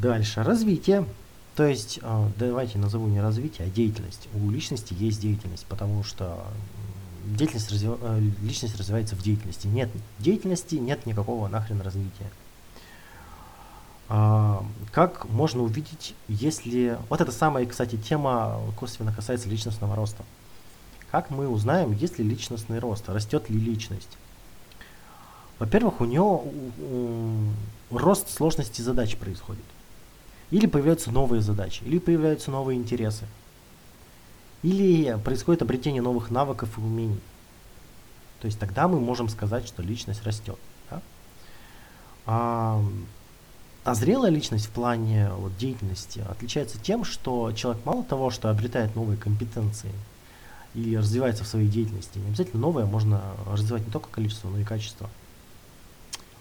Дальше. Развитие. То есть, э, давайте назову не развитие, а деятельность. У личности есть деятельность, потому что деятельность развив... Э, личность развивается в деятельности. Нет деятельности, нет никакого нахрен развития. А, как можно увидеть, если... Вот это самая, кстати, тема косвенно касается личностного роста. Как мы узнаем, есть ли личностный рост, растет ли личность? Во-первых, у него рост сложности задач происходит. Или появляются новые задачи, или появляются новые интересы. Или происходит обретение новых навыков и умений. То есть тогда мы можем сказать, что личность растет. Да? А, а зрелая личность в плане вот, деятельности отличается тем, что человек мало того, что обретает новые компетенции и развивается в своей деятельности, не обязательно новое можно развивать не только количество, но и качество.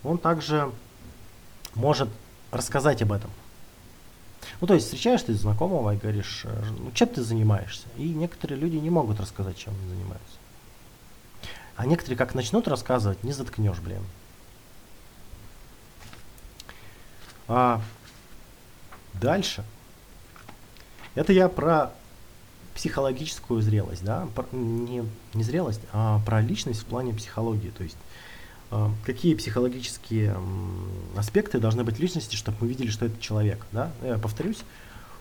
Он также может рассказать об этом, ну, то есть встречаешь ты знакомого и говоришь, э, ну, чем ты занимаешься? И некоторые люди не могут рассказать, чем они занимаются. А некоторые как начнут рассказывать, не заткнешь, блин. А дальше. Это я про психологическую зрелость, да, про, не, не зрелость, а про личность в плане психологии. То есть какие психологические аспекты должны быть личности, чтобы мы видели, что это человек. Да? Я повторюсь,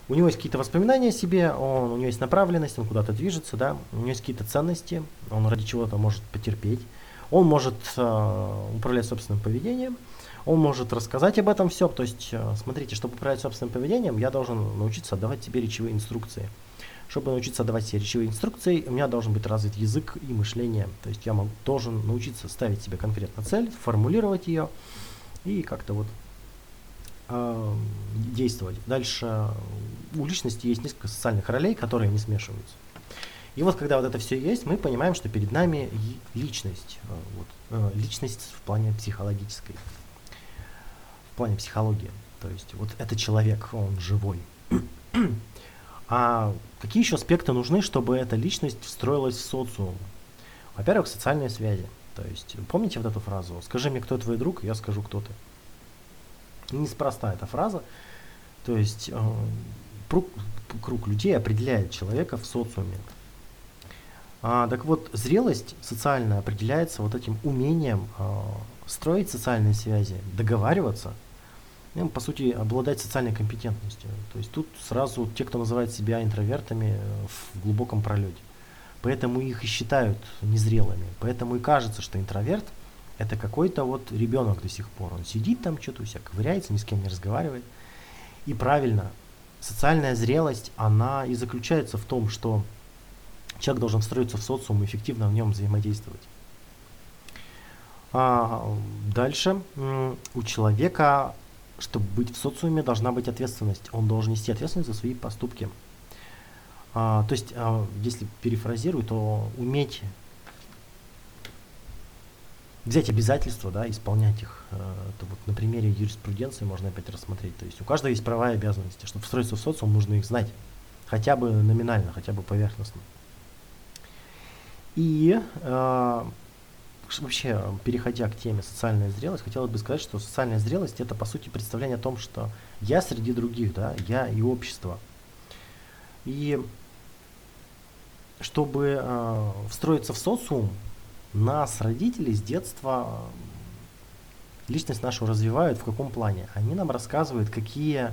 у него есть какие-то воспоминания о себе, он, у него есть направленность, он куда-то движется, да? у него есть какие-то ценности, он ради чего-то может потерпеть, он может э, управлять собственным поведением, он может рассказать об этом все. То есть, э, смотрите, чтобы управлять собственным поведением, я должен научиться отдавать себе речевые инструкции. Чтобы научиться давать себе речевые инструкции, у меня должен быть развит язык и мышление. То есть я могу, должен научиться ставить себе конкретно цель, формулировать ее и как-то вот э, действовать. Дальше у личности есть несколько социальных ролей, которые не смешиваются. И вот когда вот это все есть, мы понимаем, что перед нами личность, э, вот, э, личность в плане психологической, в плане психологии. То есть вот это человек, он живой. А какие еще аспекты нужны, чтобы эта личность встроилась в социум? Во-первых, социальные связи. То есть, помните вот эту фразу? Скажи мне, кто твой друг, я скажу, кто ты. Неспроста эта фраза. То есть, э, круг, круг людей определяет человека в социуме. А, так вот, зрелость социальная определяется вот этим умением э, строить социальные связи, договариваться – по сути, обладать социальной компетентностью. То есть тут сразу те, кто называет себя интровертами, э, в глубоком пролете. Поэтому их и считают незрелыми. Поэтому и кажется, что интроверт это какой-то вот ребенок до сих пор. Он сидит там, что-то у себя ковыряется, ни с кем не разговаривает. И правильно, социальная зрелость, она и заключается в том, что человек должен встроиться в социум и эффективно в нем взаимодействовать. А дальше у человека чтобы быть в социуме, должна быть ответственность. Он должен нести ответственность за свои поступки. А, то есть, а, если перефразирую, то уметь взять обязательства, да, исполнять их. А, это вот на примере юриспруденции можно опять рассмотреть. То есть у каждого есть права и обязанности. Чтобы встроиться в социум, нужно их знать. Хотя бы номинально, хотя бы поверхностно. И а, вообще, переходя к теме социальная зрелость, хотелось бы сказать, что социальная зрелость это по сути представление о том, что я среди других, да, я и общество. И чтобы э, встроиться в социум, нас, родители, с детства личность нашу развивают в каком плане? Они нам рассказывают, какие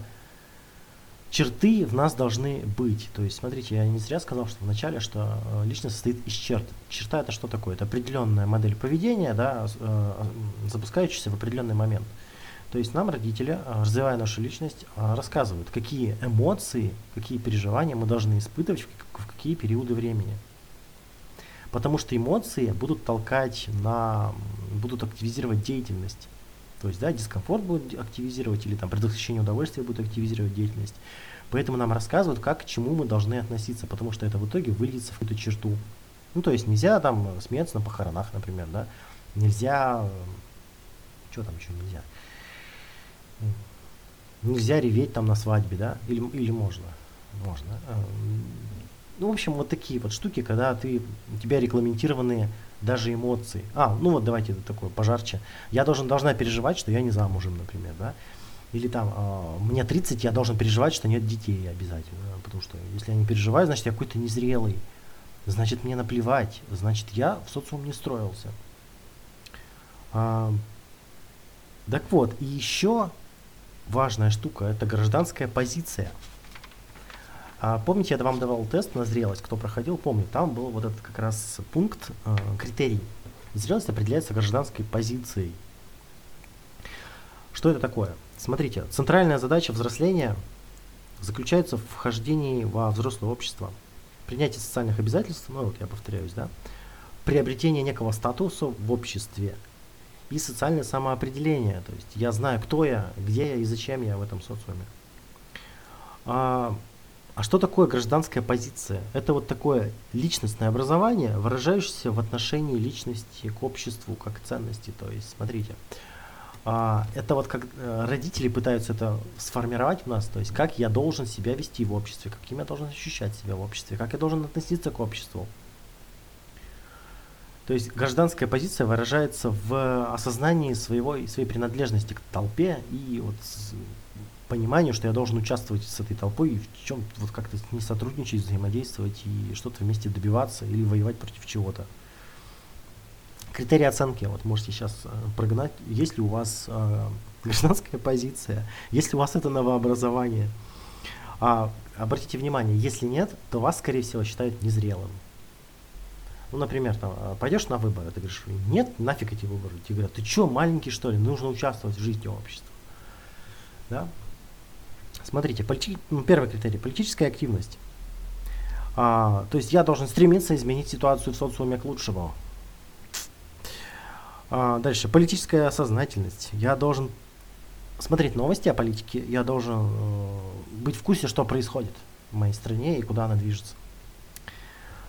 черты в нас должны быть. То есть, смотрите, я не зря сказал, что вначале, что э, личность состоит из черт. Черта это что такое? Это определенная модель поведения, да, э, запускающаяся в определенный момент. То есть нам родители, э, развивая нашу личность, рассказывают, какие эмоции, какие переживания мы должны испытывать в какие периоды времени. Потому что эмоции будут толкать на, будут активизировать деятельность. То есть, да, дискомфорт будет активизировать, или там предотвращение удовольствия будет активизировать деятельность. Поэтому нам рассказывают, как к чему мы должны относиться, потому что это в итоге выльется в какую-то черту. Ну, то есть нельзя там смеяться на похоронах, например, да. Нельзя... Что там еще нельзя? Нельзя реветь там на свадьбе, да? Или, или можно? Можно. Ну, в общем, вот такие вот штуки, когда ты, у тебя регламентированные даже эмоции. А, ну вот давайте это такое пожарче. Я должен, должна переживать, что я не замужем, например, да. Или там, э, мне 30, я должен переживать, что нет детей обязательно. Потому что если я не переживаю, значит я какой-то незрелый. Значит мне наплевать. Значит я в социум не строился. А, так вот, и еще важная штука – это гражданская позиция. А, помните, я вам давал тест на зрелость, кто проходил, помню, там был вот этот как раз пункт, э, критерий. Зрелость определяется гражданской позицией. Что это такое? Смотрите, центральная задача взросления заключается в вхождении во взрослое общество, принятие социальных обязательств, ну вот я повторяюсь, да, приобретение некого статуса в обществе и социальное самоопределение. То есть я знаю, кто я, где я и зачем я в этом социуме. А, что такое гражданская позиция? Это вот такое личностное образование, выражающееся в отношении личности к обществу как ценности. То есть, смотрите, а, это вот как э, родители пытаются это сформировать у нас, то есть как я должен себя вести в обществе, каким я должен ощущать себя в обществе, как я должен относиться к обществу. То есть гражданская позиция выражается в осознании своего, своей принадлежности к толпе и вот пониманию, что я должен участвовать с этой толпой и в чем вот как-то не сотрудничать, взаимодействовать и что-то вместе добиваться или воевать против чего-то. Критерии оценки, вот можете сейчас э, прогнать, есть ли у вас э, гражданская позиция, есть ли у вас это новообразование. А, обратите внимание, если нет, то вас, скорее всего, считают незрелым. Ну, например, там, э, пойдешь на выборы, ты говоришь, нет, нафиг эти выборы. Тебе говорят, ты что, маленький что ли, нужно участвовать в жизни общества. Да? Смотрите, полити... ну, первый критерий – политическая активность. А, то есть я должен стремиться изменить ситуацию в социуме к лучшему. А, дальше, политическая сознательность. Я должен смотреть новости о политике, я должен э, быть в курсе, что происходит в моей стране и куда она движется.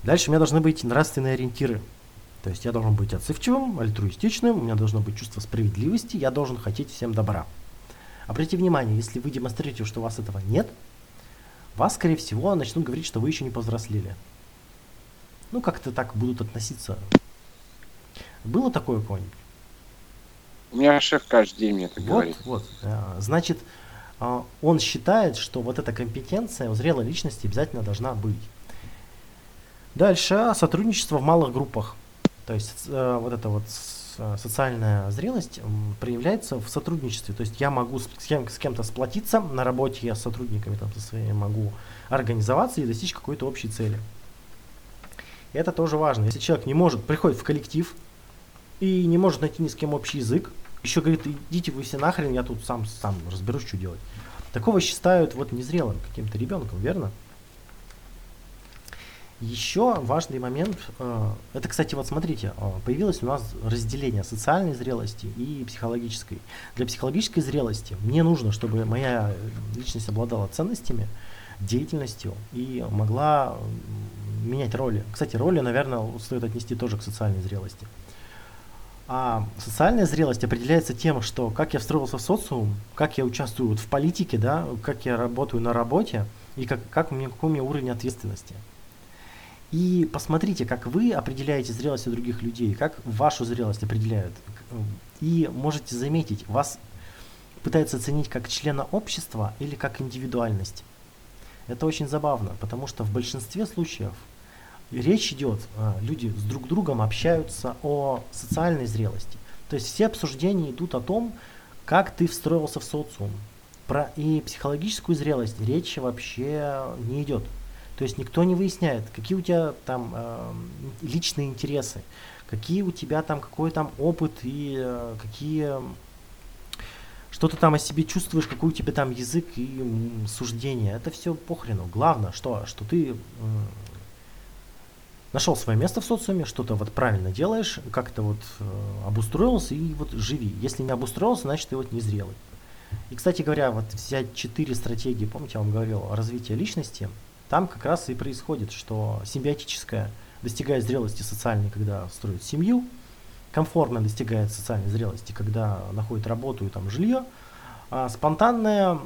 Дальше у меня должны быть нравственные ориентиры. То есть я должен быть отзывчивым, альтруистичным, у меня должно быть чувство справедливости, я должен хотеть всем добра. Обратите внимание, если вы демонстрируете, что у вас этого нет, вас, скорее всего, начнут говорить, что вы еще не повзрослели. Ну, как-то так будут относиться. Было такое у кого-нибудь? У меня шеф каждый день мне это вот, говорит. Вот, значит, а, он считает, что вот эта компетенция у зрелой личности обязательно должна быть. Дальше сотрудничество в малых группах. То есть э, вот это вот социальная зрелость проявляется в сотрудничестве. То есть я могу с, кем, с кем-то сплотиться на работе, я с сотрудниками там, со своими могу организоваться и достичь какой-то общей цели. Это тоже важно. Если человек не может, приходит в коллектив и не может найти ни с кем общий язык, еще говорит, идите вы все нахрен, я тут сам, сам разберусь, что делать. Такого считают вот незрелым каким-то ребенком, верно? Еще важный момент, э, это, кстати, вот смотрите, э, появилось у нас разделение социальной зрелости и психологической. Для психологической зрелости мне нужно, чтобы моя личность обладала ценностями, деятельностью и могла менять роли. Кстати, роли, наверное, стоит отнести тоже к социальной зрелости. А социальная зрелость определяется тем, что как я встроился в социум, как я участвую в политике, да, как я работаю на работе и как, как у меня, какой у меня уровень ответственности. И посмотрите, как вы определяете зрелость у других людей, как вашу зрелость определяют. И можете заметить, вас пытаются оценить как члена общества или как индивидуальность. Это очень забавно, потому что в большинстве случаев речь идет, а, люди с друг другом общаются о социальной зрелости. То есть все обсуждения идут о том, как ты встроился в социум. Про и психологическую зрелость речи вообще не идет. То есть никто не выясняет, какие у тебя там э, личные интересы, какие у тебя там, какой там опыт и э, какие что ты там о себе чувствуешь, какой у тебя там язык и м, суждение. Это все похрену. Главное, что, что ты э, нашел свое место в социуме, что-то вот правильно делаешь, как-то вот э, обустроился и вот живи. Если не обустроился, значит ты вот незрелый. И, кстати говоря, вот взять четыре стратегии, помните, я вам говорил о развитии личности – там как раз и происходит, что симбиотическая достигает зрелости социальной, когда строит семью, комфортно достигает социальной зрелости, когда находит работу и там жилье, а спонтанная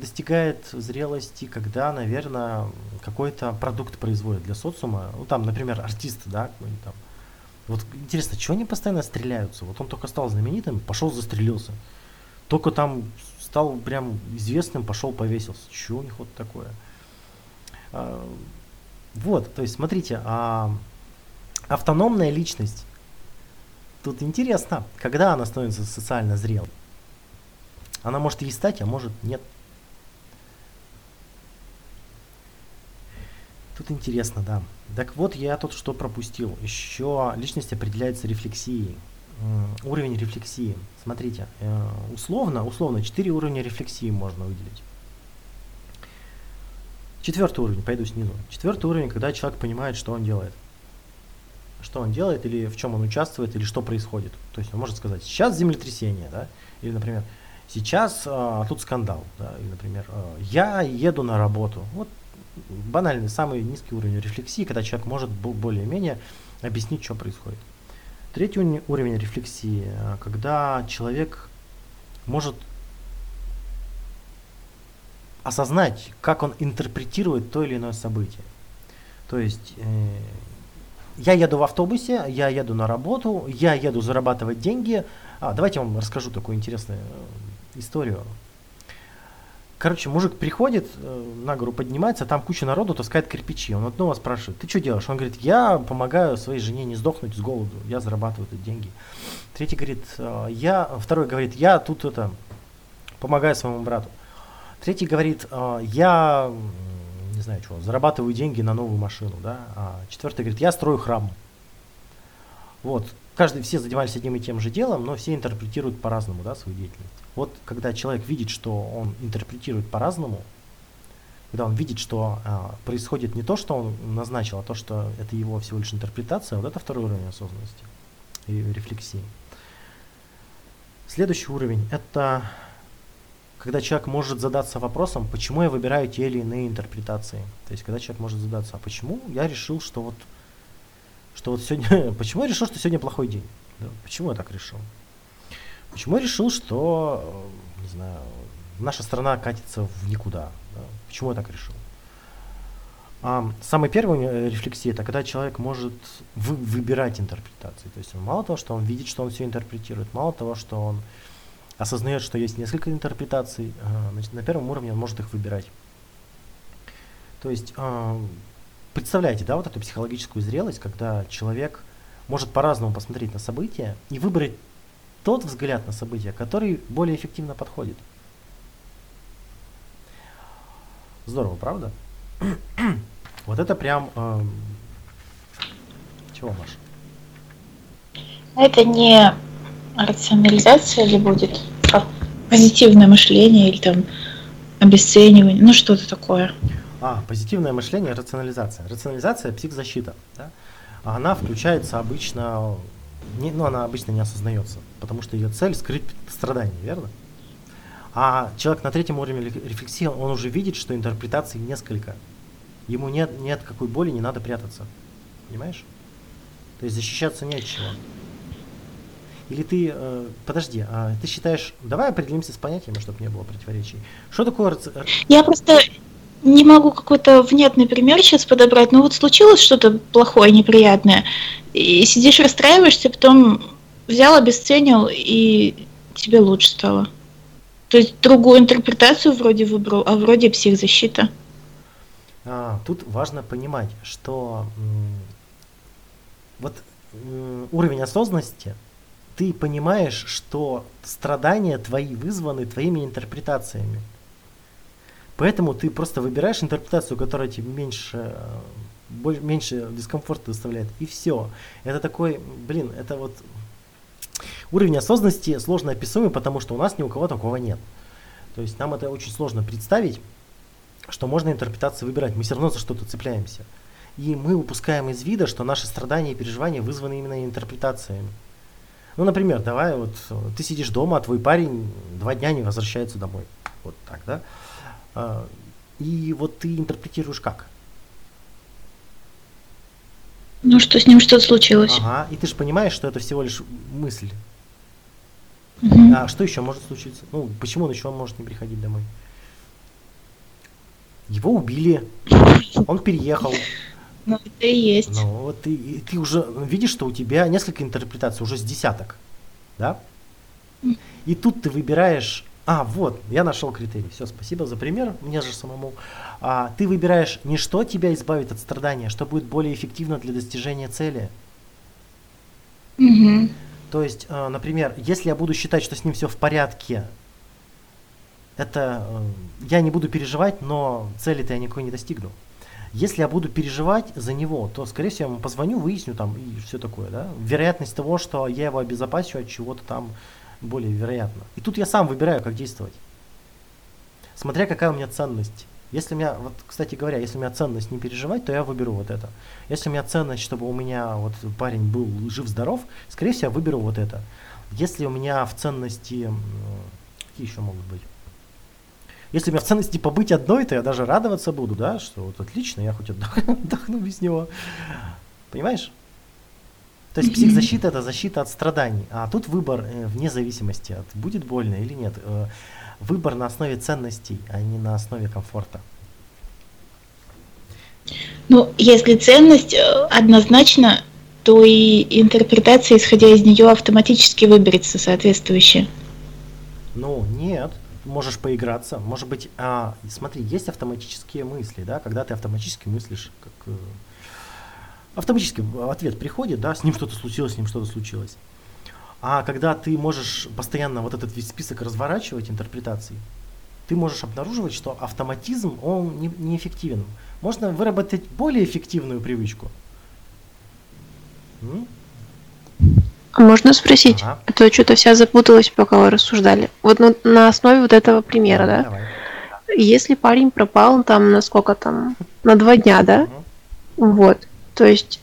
достигает зрелости, когда, наверное, какой-то продукт производит для социума. Ну, там, например, артист, да, там. Вот интересно, чего они постоянно стреляются? Вот он только стал знаменитым, пошел застрелился. Только там стал прям известным, пошел повесился. Чего у них вот такое? А, вот, то есть смотрите, а, автономная личность. Тут интересно, когда она становится социально зрелой. Она может и стать, а может нет. Тут интересно, да. Так вот, я тут что пропустил. Еще личность определяется рефлексией. Уровень рефлексии. Смотрите, э, условно, условно, 4 уровня рефлексии можно выделить. Четвертый уровень, пойду снизу. Четвертый уровень, когда человек понимает, что он делает. Что он делает, или в чем он участвует, или что происходит. То есть он может сказать, сейчас землетрясение, да, или, например, сейчас а, тут скандал, да, или, например, а, я еду на работу. Вот банальный, самый низкий уровень рефлексии, когда человек может более-менее объяснить, что происходит. Третий уровень рефлексии, э, когда человек может осознать, как он интерпретирует то или иное событие. То есть э, я еду в автобусе, я еду на работу, я еду зарабатывать деньги. А, давайте я вам расскажу такую интересную э, историю. Короче, мужик приходит, э, на гору поднимается, там куча народу таскает кирпичи. Он одного спрашивает, ты что делаешь? Он говорит, я помогаю своей жене не сдохнуть с голоду, я зарабатываю эти деньги. Третий говорит, «Э, я, второй говорит, я тут это, помогаю своему брату. Третий говорит, «Э, я, не знаю что, зарабатываю деньги на новую машину, да. А четвертый говорит, я строю храм. Вот, каждый, все занимались одним и тем же делом, но все интерпретируют по-разному, да, свою деятельность. Вот когда человек видит, что он интерпретирует по-разному, когда он видит, что а, происходит не то, что он назначил, а то, что это его всего лишь интерпретация, вот это второй уровень осознанности и рефлексии. Следующий уровень – это когда человек может задаться вопросом, почему я выбираю те или иные интерпретации. То есть, когда человек может задаться, а почему я решил, что вот, что вот сегодня, почему я решил, что сегодня плохой день? Да, почему я так решил? Почему я решил, что, э, не знаю, наша страна катится в никуда? Да? Почему я так решил? А, самый первый э, рефлексия это когда человек может вы, выбирать интерпретации. То есть он мало того, что он видит, что он все интерпретирует, мало того, что он осознает, что есть несколько интерпретаций, а, значит, на первом уровне он может их выбирать. То есть а, представляете, да, вот эту психологическую зрелость, когда человек может по-разному посмотреть на события и выбрать тот взгляд на события, который более эффективно подходит. Здорово, правда? вот это прям... Э, чего, Маша? Это не рационализация ли будет? Как позитивное мышление или там обесценивание, ну что-то такое. А, позитивное мышление, рационализация. Рационализация – психзащита. Да? Она включается обычно не, ну, она обычно не осознается, потому что ее цель скрыть страдания, верно? А человек на третьем уровне рефлексии, он уже видит, что интерпретаций несколько. Ему нет, нет какой боли, не надо прятаться. Понимаешь? То есть защищаться не от. Или ты, э, подожди, а ты считаешь, давай определимся с понятиями, чтобы не было противоречий. Что такое... Я просто не могу какой-то внятный пример сейчас подобрать. Ну вот случилось что-то плохое, неприятное, и сидишь расстраиваешься, потом взял, обесценил, и тебе лучше стало. То есть другую интерпретацию вроде выбрал, а вроде психзащита. А, тут важно понимать, что вот уровень осознанности, ты понимаешь, что страдания твои вызваны твоими интерпретациями. Поэтому ты просто выбираешь интерпретацию, которая тебе меньше, больше, меньше дискомфорта доставляет, и все. Это такой, блин, это вот уровень осознанности сложно описуемый, потому что у нас ни у кого такого нет. То есть нам это очень сложно представить, что можно интерпретации выбирать. Мы все равно за что-то цепляемся. И мы упускаем из вида, что наши страдания и переживания вызваны именно интерпретациями. Ну, например, давай вот ты сидишь дома, а твой парень два дня не возвращается домой. Вот так, да? А, и вот ты интерпретируешь как? Ну, что с ним что-то случилось. Ага, и ты же понимаешь, что это всего лишь мысль. Угу. А что еще может случиться? Ну, почему он еще может не приходить домой? Его убили, он переехал. Ну, это и есть. Ну, вот ты, ты уже видишь, что у тебя несколько интерпретаций, уже с десяток, да? И тут ты выбираешь А, вот, я нашел критерий. Все, спасибо за пример, мне же самому. А, ты выбираешь не что тебя избавит от страдания, а что будет более эффективно для достижения цели. Мгм. То есть, э, например, если я буду считать, что с ним все в порядке, это э, я не буду переживать, но цели-то я никакой не достигну. Если я буду переживать за него, то, скорее всего, я ему позвоню, выясню там и все такое, да. Вероятность того, что я его обезопасю от чего-то там более вероятно. И тут я сам выбираю, как действовать. Смотря какая у меня ценность. Если у меня, вот, кстати говоря, если у меня ценность не переживать, то я выберу вот это. Если у меня ценность, чтобы у меня вот парень был жив-здоров, скорее всего, я выберу вот это. Если у меня в ценности, какие еще могут быть? Если у меня в ценности побыть одной, то я даже радоваться буду, да, что вот отлично, я хоть отдох- отдохну без него. Понимаешь? То есть психзащита это защита от страданий, а тут выбор э, вне зависимости от будет больно или нет. Э, Выбор на основе ценностей, а не на основе комфорта. Ну, если ценность э, однозначно, то и интерпретация, исходя из нее, автоматически выберется соответствующая. Ну, нет, можешь поиграться. Может быть, а, смотри, есть автоматические мысли, да, когда ты автоматически мыслишь, как э, автоматически ответ приходит, да, с ним что-то случилось, с ним что-то случилось. А когда ты можешь постоянно вот этот весь список разворачивать интерпретаций, ты можешь обнаруживать, что автоматизм, он не, неэффективен. Можно выработать более эффективную привычку. М? А можно спросить? Ага. А то что-то вся запуталась, пока вы рассуждали. Вот ну, на основе вот этого примера, да? Давай. Если парень пропал там на сколько там, на два дня, да? Мгм. Вот. То есть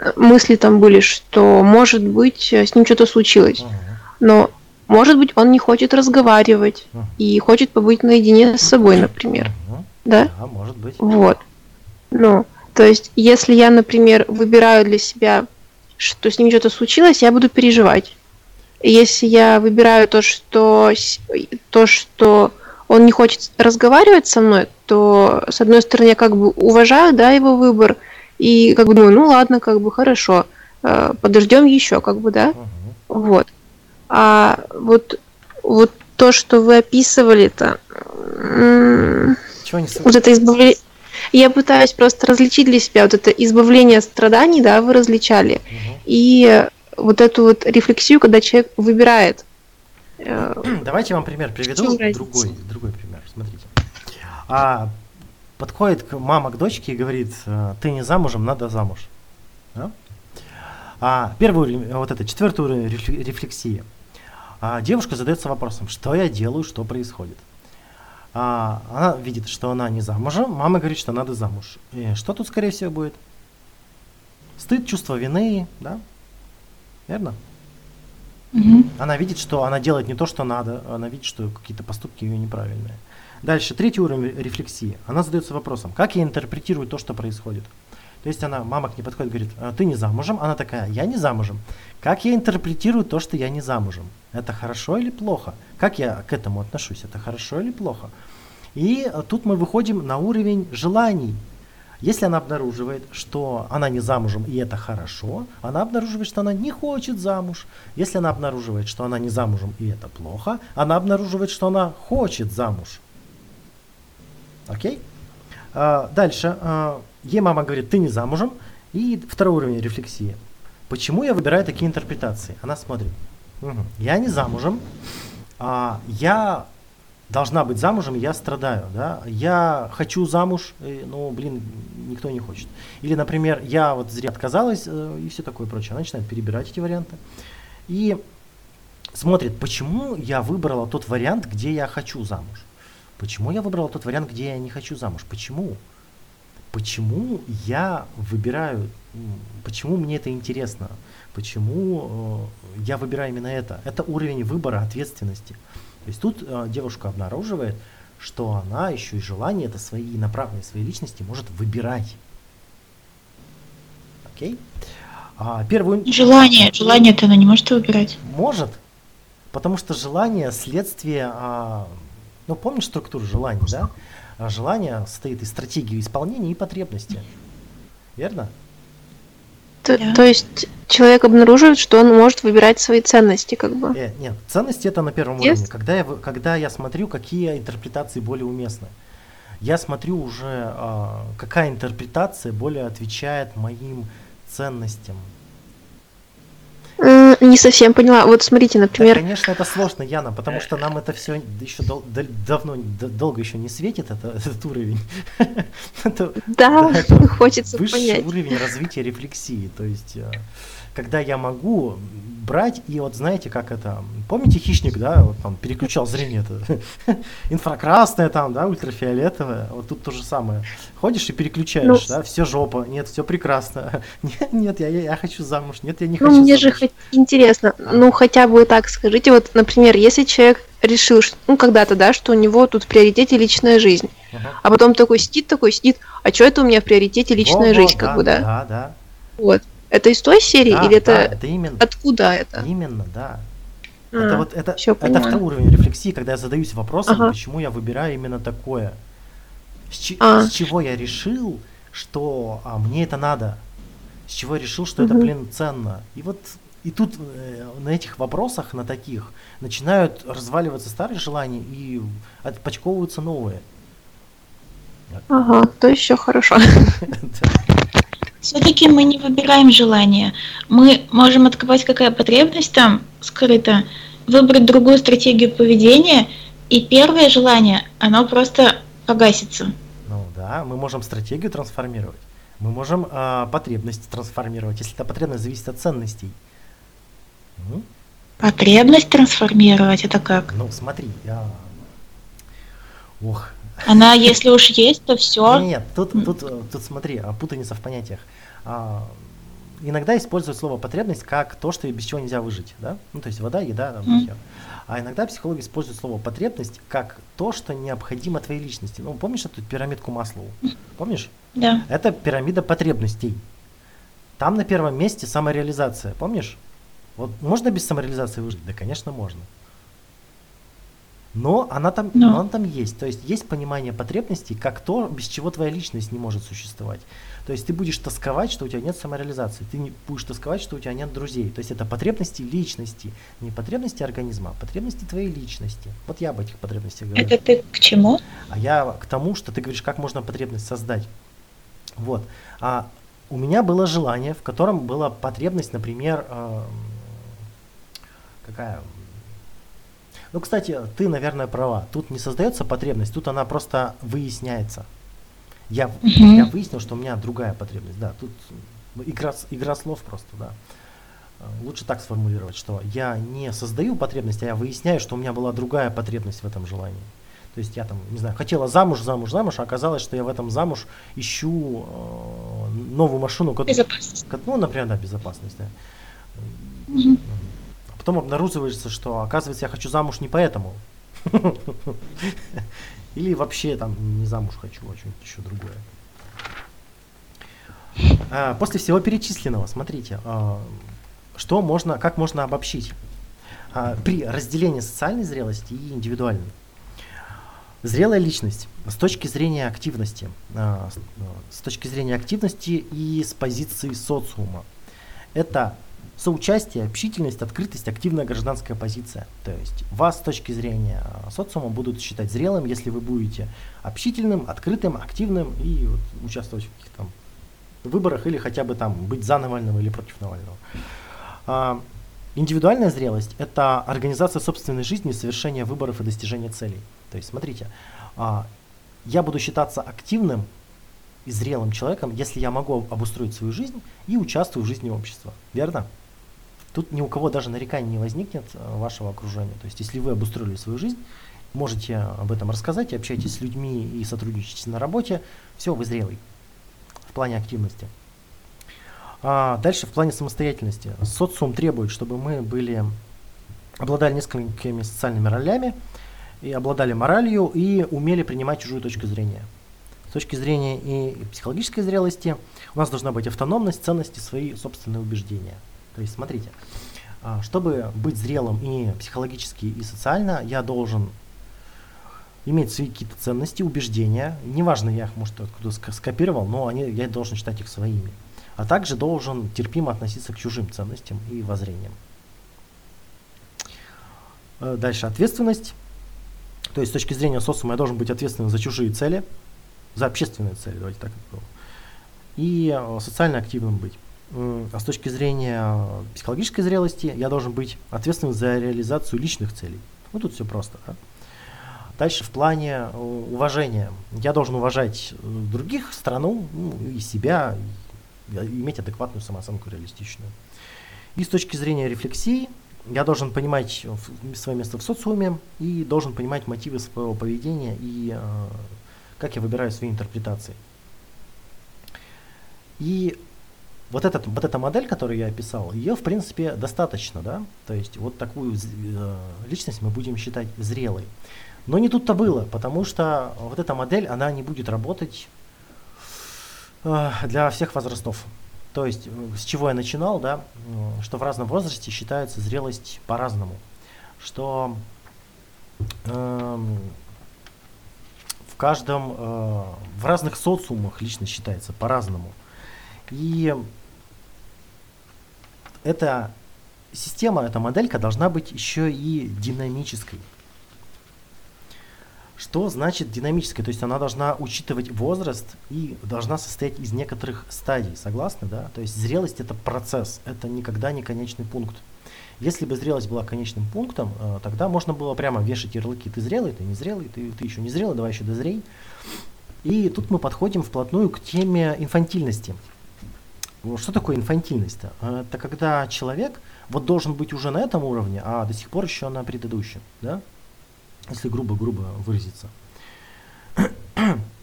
э, мысли там были, что может быть э, с ним что-то случилось, Мгм. но может быть он не хочет разговаривать Мгм. и хочет побыть наедине с собой, например, Мгм. да? Да, может быть. Вот. Ну, то есть, если я, например, выбираю для себя, что с ним что-то случилось, я буду переживать. Если я выбираю то, что то, что он не хочет разговаривать со мной, то с одной стороны я как бы уважаю, да, его выбор, и как бы думаю, ну ладно, как бы хорошо, подождем еще, как бы, да. Мгм. Вот. А вот, вот то, что вы описывали-то, Чего не вот это избавление... Я пытаюсь просто различить для себя вот это избавление от страданий, да, вы различали, Мгм. и вот эту вот рефлексию, когда человек выбирает. э, Давайте я вам пример приведу. Другой, другой пример. Смотрите. А, подходит к мама к дочке и говорит, э, ты не замужем, надо замуж. Да? А, э, вот это, четвертый уровень рефле- рефлексии. А, девушка задается вопросом, что я делаю, что происходит. А, она видит, что она не замужем, мама говорит, что надо замуж. И что тут, скорее всего, будет? Стыд, чувство вины, да? Верно? Мгм. Она видит, что она делает не то, что надо, она видит, что какие-то поступки ее неправильные. Дальше, третий уровень ре- рефлексии. Она задается вопросом, как я интерпретирую то, что происходит. То есть она, мама к ней подходит, говорит, «А, ты не замужем? Она такая, я не замужем. Как я интерпретирую то, что я не замужем? Это хорошо или плохо? Как я к этому отношусь? Это хорошо или плохо? И тут мы выходим на уровень желаний. Если она обнаруживает, что она не замужем и это хорошо, она обнаруживает, что она не хочет замуж. Если она обнаруживает, что она не замужем и это плохо, она обнаруживает, что она хочет замуж. Окей? А, дальше. а, ей мама говорит, ты не замужем. И второй уровень рефлексии. Почему я выбираю такие интерпретации? Она смотрит. «Мгм, Я не замужем. а, я должна быть замужем, я страдаю, да, я хочу замуж, э, но, блин, никто не хочет. Или, например, я вот зря отказалась э, и все такое прочее. Она начинает перебирать эти варианты и смотрит, почему я выбрала тот вариант, где я хочу замуж. Почему я выбрала тот вариант, где я не хочу замуж? Почему? Почему я выбираю, почему мне это интересно? Почему э, я выбираю именно это? Это уровень выбора ответственности. То есть тут э, девушка обнаруживает, что она еще и желание это свои направленные своей личности может выбирать. Окей? А, первую Желание, желание-то она не может выбирать. может, потому что желание следствие, а, ну помнишь структуру желаний, да? А желание состоит из стратегии исполнения и потребности. Верно? То, Да. то есть человек обнаруживает, что он может выбирать свои ценности, как бы. Э, нет, ценности это на первом Yes. уровне. Когда я, вы- когда я смотрю, какие интерпретации более уместны. Я смотрю уже, а, какая интерпретация более отвечает моим ценностям. М, Не совсем поняла. Вот смотрите, Да, например, конечно, это сложно, Яна, потому что нам это все еще дол- дол- давно, д- долго еще не светит, это, этот уровень. Это да, да, это хочется высший понять. уровень развития рефлексии. То есть, э, когда я могу брать и вот знаете, как это, помните хищник, да, вот он переключал зрение, это инфракрасное там, да, ультрафиолетовое, вот тут то же самое. Ходишь и переключаешь, Ну, да, все жопа, нет, все прекрасно, нет, нет, я, я, я хочу замуж, нет, я не Ну, хочу мне же замуж. интересно, ну, хотя бы так скажите, вот, например, если человек решил, что, ну, когда-то, да, что у него тут в приоритете личная жизнь, Ага. а потом такой сидит, такой сидит, а что это у меня в приоритете личная жизнь, как бы, да? Да, да. Вот. Это из той серии да, или да, это это именно, откуда это? именно, да. А, Это вот это, это поняла. второй уровень рефлексии, когда я задаюсь вопросом, Ага. почему я выбираю именно такое. С, чи- А. с чего я решил, что а, мне это надо. С чего я решил, что это, Мгм. блин, ценно. И вот и тут э, на этих вопросах, на таких, начинают разваливаться старые желания и отпочковываются новые. Ага, то еще хорошо. Все-таки мы не выбираем желание. Мы можем открывать, какая потребность там скрыта, выбрать другую стратегию поведения, и первое желание, оно просто погасится. Ну да, мы можем стратегию трансформировать. Мы можем а, потребность трансформировать, если эта потребность зависит от ценностей. Ну, Потребность трансформировать, это как? Ну, смотри, я... Ох. Она, если уж есть, то все. Нет, тут, тут, э, тут смотри, а, путаница в понятиях. А, иногда используют слово потребность как то, что без чего нельзя выжить, да? Ну, то есть вода, еда, там, всё. А иногда психологи используют слово потребность как то, что необходимо твоей личности. Ну, помнишь эту пирамидку Маслоу? Помнишь? Да. Это пирамида потребностей. Там на первом месте самореализация, помнишь? Вот можно без самореализации выжить? Да, конечно, можно. Но она там, Но. но она там есть. То есть есть понимание потребностей, как то, без чего твоя личность не может существовать. То есть ты будешь тосковать, что у тебя нет самореализации. Ты не будешь тосковать, что у тебя нет друзей. То есть это потребности личности. Не потребности организма, а потребности твоей личности. Вот я об этих потребностях говорю. Это ты к чему? А я к тому, что ты говоришь, как можно потребность создать. Вот. А у меня было желание, в котором была потребность, например, эм, какая? Ну, кстати, ты, наверное, права. Тут не создается потребность, тут она просто выясняется. Я, Мгм. я выяснил, что у меня другая потребность. Да, тут игра, игра слов просто, да. Э, Лучше так сформулировать, что я не создаю потребность, а я выясняю, что у меня была другая потребность в этом желании. То есть я там, не знаю, хотела замуж, замуж, замуж, а оказалось, что я в этом замуж ищу э, новую машину, кот- Безопасность. кот- ну, например, да, безопасность, да. Мгм. Потом обнаруживается, что, оказывается, я хочу замуж не поэтому. Или вообще там не замуж хочу, а что-нибудь еще другое. А, После всего перечисленного, смотрите, а, что можно, как можно обобщить А, при разделении социальной зрелости и индивидуальной. Зрелая личность с точки зрения активности, с точки зрения активности и с позиции социума. Это соучастие, общительность, открытость, активная гражданская позиция. То есть вас с точки зрения а, социума будут считать зрелым, если вы будете общительным, открытым, активным и вот участвовать в каких-то выборах или хотя бы там быть за Навального или против Навального. А, Индивидуальная зрелость – это организация собственной жизни, совершение выборов и достижение целей. То есть, смотрите, а, я буду считаться активным и зрелым человеком, если я могу обустроить свою жизнь и участвую в жизни общества. Верно? Тут ни у кого даже нареканий не возникнет э, вашего окружения. То есть, если вы обустроили свою жизнь, можете об этом рассказать, и общаетесь с людьми и сотрудничаете на работе, все, вы зрелый в плане активности. А дальше в плане самостоятельности. Социум требует, чтобы мы были, обладали несколькими социальными ролями, и обладали моралью, и умели принимать чужую точку зрения. С точки зрения и психологической зрелости у нас должна быть автономность, ценности, свои собственные убеждения. То есть, смотрите, а, чтобы быть зрелым и психологически, и социально, я должен иметь свои какие-то ценности, убеждения. Неважно, я их, может, откуда скопировал, но они, я должен считать их своими. а также должен терпимо относиться к чужим ценностям и воззрениям. Э, Дальше ответственность. То есть с точки зрения социума я должен быть ответственным за чужие цели, за общественные цели, давайте так назовем. И э, социально активным быть. А с точки зрения э, психологической зрелости я должен быть ответственным за реализацию личных целей. Ну тут все просто. да. Дальше в плане э, уважения. Я должен уважать э, других, страну, ну, и себя, и иметь адекватную самооценку реалистичную. И с точки зрения рефлексии я должен понимать свое место в социуме и должен понимать мотивы своего поведения и э, как я выбираю свои интерпретации. И вот, этот, вот эта модель, которую я описал, ее, в принципе, достаточно, да? То есть вот такую э, личность мы будем считать зрелой. Но не тут-то было, потому что вот эта модель, она не будет работать э, для всех возрастов. То есть, э, с чего я начинал, да, м, что в разном возрасте считается зрелость по-разному. Что эм, в каждом, э, в разных социумах личность считается по-разному. И эта система, эта моделька должна быть еще и динамической. Что значит динамическая? То есть она должна учитывать возраст и должна состоять из некоторых стадий. Согласны, да? То есть зрелость это процесс, это никогда не конечный пункт. Если бы зрелость была конечным пунктом, э, тогда можно было прямо вешать ярлыки. Ты зрелый, ты не зрелый, ты, ты еще не зрелый, давай еще дозрей. И тут мы подходим вплотную к теме инфантильности. Ну, Что такое инфантильность-то? Э, Это когда человек вот должен быть уже на этом уровне, а до сих пор еще на предыдущем, да? Если грубо-грубо выразиться.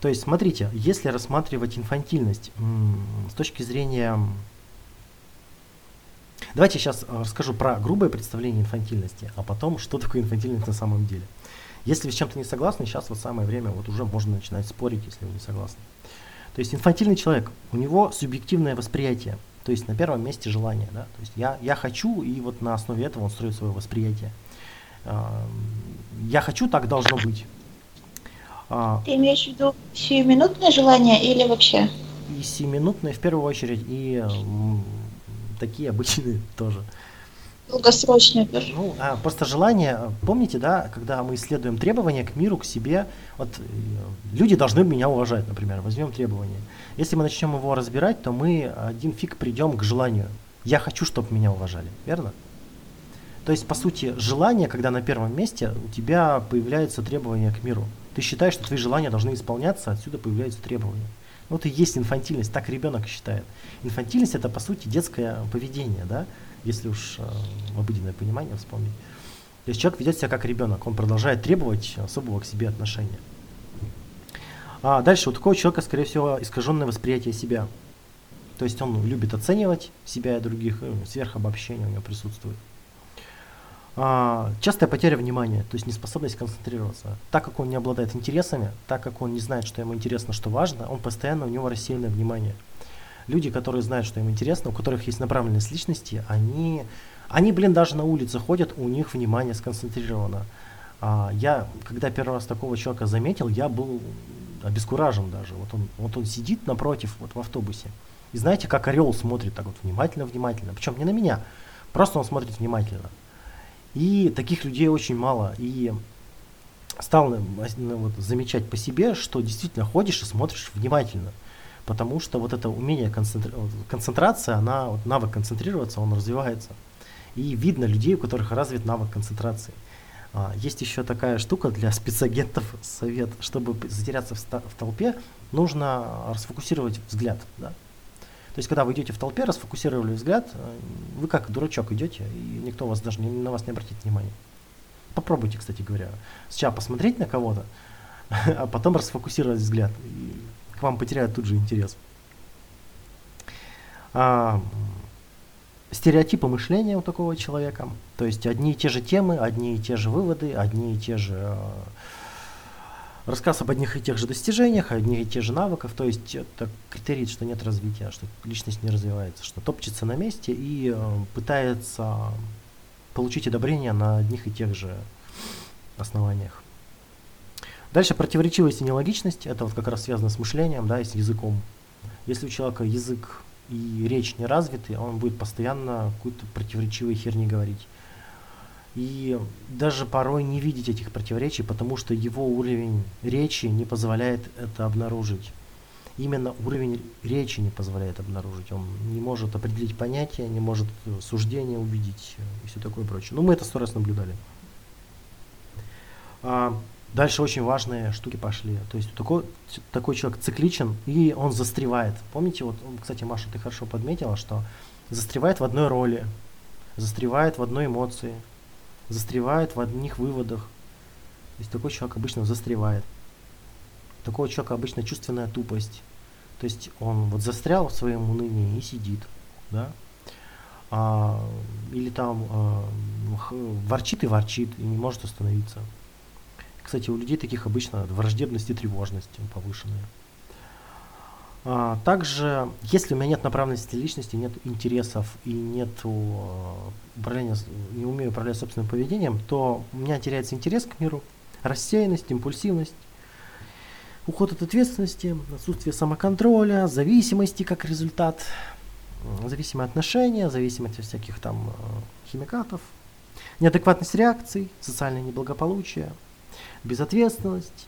То есть, смотрите, если рассматривать инфантильность с точки зрения... Давайте сейчас расскажу про грубое представление инфантильности, а потом, что такое инфантильность на самом деле. Если вы с чем-то не согласны, сейчас вот самое время, вот уже можно начинать спорить, если вы не согласны. То есть инфантильный человек, у него субъективное восприятие, то есть на первом месте желание, да, то есть я, я хочу, и вот на основе этого он строит свое восприятие. А, Я хочу, так должно быть. А, Ты имеешь в виду сиюминутное желание или вообще? И семиминутные в первую очередь, и такие обычные тоже. Долгосрочное тоже. Ну, а, просто желание, помните, да, когда мы исследуем требования к миру, к себе, вот э, люди должны меня уважать, например, возьмем требования. Если мы начнем его разбирать, то мы один фиг придем к желанию. Я хочу, чтобы меня уважали, верно? То есть, по сути, желание, когда на первом месте, у тебя появляются требования к миру. Ты считаешь, что твои желания должны исполняться, отсюда появляются требования. Ну, это и есть инфантильность, так ребенок считает. Инфантильность это, по сути, детское поведение, да, если уж э, обыденное понимание вспомнить. То есть человек ведет себя как ребенок, он продолжает требовать особого к себе отношения. А дальше у такого человека, скорее всего, искаженное восприятие себя. То есть он любит оценивать себя и других, сверхобобщение у него присутствует. А, частая потеря внимания, то есть неспособность концентрироваться. Так как он не обладает интересами, так как он не знает, что ему интересно, что важно, он постоянно у него рассеянное внимание. Люди, которые знают, что им интересно, у которых есть направленность личности, они, они, блин, даже на улице ходят, у них внимание сконцентрировано. А, я, когда первый раз такого человека заметил, я был обескуражен даже. Вот он, вот он сидит напротив, вот в автобусе. И знаете, как орел смотрит так вот внимательно-внимательно. Причем не на меня, просто он смотрит внимательно. И таких людей очень мало. И стал ну, ну, вот, замечать по себе, что действительно ходишь и смотришь внимательно. Потому что вот это умение концентри... вот концентрация, она, вот навык концентрироваться, он развивается. И видно людей, у которых развит навык концентрации. А, есть еще такая штука для спецагентов, совет, чтобы затеряться в, в толпе, нужно расфокусировать взгляд. Да? То есть, когда вы идете в толпе, расфокусировали взгляд, э, вы как дурачок идете, и никто вас даже не- на вас не обратит внимания. Попробуйте, кстати говоря, сначала посмотреть на кого-то, а потом расфокусировать взгляд. К вам потеряют тут же интерес. А, стереотипы мышления у такого человека. То есть одни и те же темы, одни и те же выводы, одни и те же э, рассказ об одних и тех же достижениях, одних и тех же навыков. То есть это критерий, что нет развития, что личность не развивается, что топчется на месте и э, пытается получить одобрение на одних и тех же основаниях. Дальше противоречивость и нелогичность. Это вот как раз связано с мышлением, да, и с языком. Если у человека язык и речь не развитый, он будет постоянно какую-то противоречивую херни говорить. И даже порой не видеть этих противоречий, потому что его уровень речи не позволяет это обнаружить. Именно уровень речи не позволяет обнаружить. Он не может определить понятия, не может суждения увидеть и все такое прочее. Ну, мы это сто раз наблюдали. Дальше очень важные штуки пошли. То есть такой, такой человек цикличен, и он застревает. Помните, вот, кстати, Маша, ты хорошо подметила, что застревает в одной роли, застревает в одной эмоции, застревает в одних выводах. То есть такой человек обычно застревает. Такого человека обычно чувственная тупость. То есть он вот застрял в своем унынии и сидит, да, а, или там а, ворчит и ворчит и не может остановиться. Кстати, у людей таких обычно враждебность и тревожность повышенные. А, также, если у меня нет направленности личности, нет интересов и нет управления, не умею управлять собственным поведением, то у меня теряется интерес к миру, рассеянность, импульсивность, уход от ответственности, отсутствие самоконтроля, зависимости как результат, зависимые отношения, зависимость от всяких там э, химикатов, неадекватность реакций, социальное неблагополучие, безответственность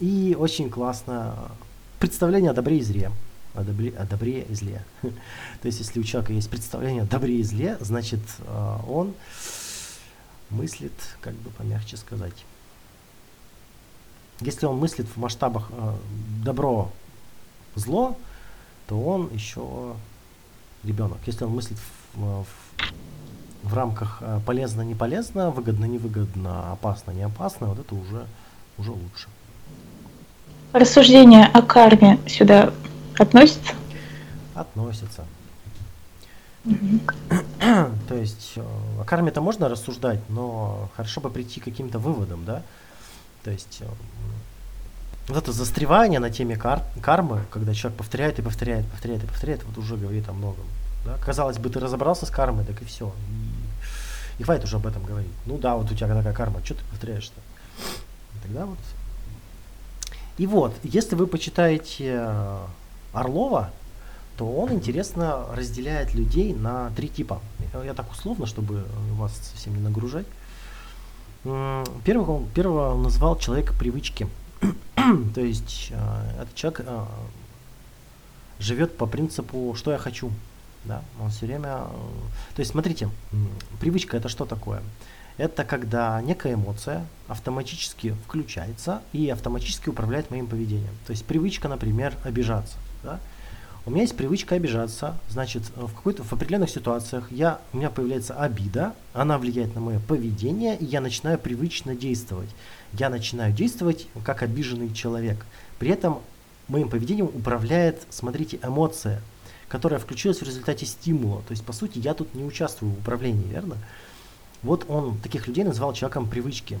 и очень классно представление о добре и зле. О добре, о добре и зле. То есть, если у человека есть представление о добре и зле, значит, э, он мыслит, как бы помягче сказать, если он мыслит в масштабах э, добро, зло, то он еще ребенок. Если он мыслит в, в, в рамках э, полезно, не полезно, выгодно, не выгодно, опасно, не опасно, вот это уже, уже лучше. Рассуждение о карме сюда относится? Относится. То есть э, о карме-то можно рассуждать, но хорошо бы прийти к каким-то выводам, да? То есть э, вот это застревание на теме кар кармы, когда человек повторяет и повторяет, повторяет и повторяет, вот уже говорит о многом. Да? Казалось бы, ты разобрался с кармой, так и все. И, хватит уже об этом говорить. Ну да, вот у тебя такая карма, что ты повторяешь-то? Тогда вот. И вот, если вы почитаете э, Орлова, то он интересно разделяет людей на три типа. Я так условно, чтобы вас совсем не нагружать. Первого, первого он назвал человека привычки. То есть э, этот человек э, живет по принципу, что я хочу. Да, он все время... Э, то есть, смотрите, привычка это что такое? Это когда некая эмоция автоматически включается и автоматически управляет моим поведением. То есть привычка, например, обижаться. Да? У меня есть привычка обижаться, значит, в, какой-то, в определенных ситуациях я, у меня появляется обида, она влияет на мое поведение, и я начинаю привычно действовать. Я начинаю действовать как обиженный человек. При этом моим поведением управляет, смотрите, эмоция, которая включилась в результате стимула. То есть, по сути, я тут не участвую в управлении, верно? Вот он таких людей назвал человеком привычки.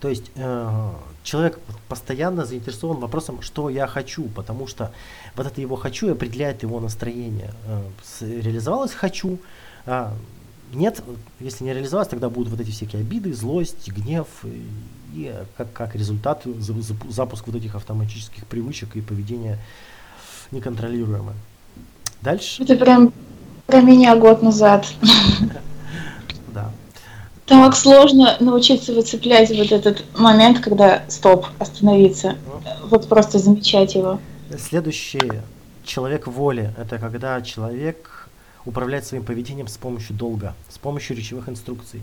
То есть э, человек постоянно заинтересован вопросом, что я хочу, потому что вот это его хочу определяет его настроение. Э, реализовалось хочу, э, нет, если не реализовалось, тогда будут вот эти всякие обиды, злость, гнев и, и как, как результат запуск вот этих автоматических привычек и поведения неконтролируемое. Дальше. Это прям про меня год назад. Да. Так сложно научиться выцеплять вот этот момент, когда стоп, остановиться. Вот просто замечать его. Следующий человек воли. Это когда человек управляет своим поведением с помощью долга, с помощью речевых инструкций.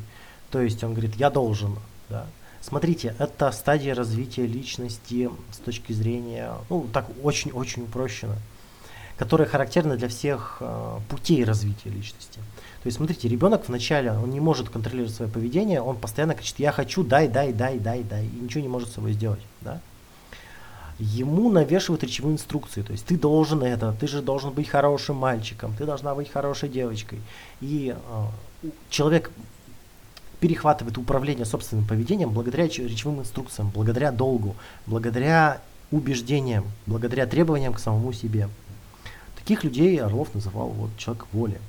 То есть он говорит, я должен. Да. Смотрите, это стадия развития личности с точки зрения, ну так очень-очень упрощенно, которая характерна для всех э, путей развития личности. То есть, смотрите, ребенок вначале, он не может контролировать свое поведение, он постоянно кричит, я хочу, дай, дай, дай, дай, дай, и ничего не может с собой сделать, да? Ему навешивают речевые инструкции, то есть ты должен это, ты же должен быть хорошим мальчиком, ты должна быть хорошей девочкой. И э, человек перехватывает управление собственным поведением благодаря речевым инструкциям, благодаря долгу, благодаря убеждениям, благодаря требованиям к самому себе. Таких людей Орлов называл вот человек воли.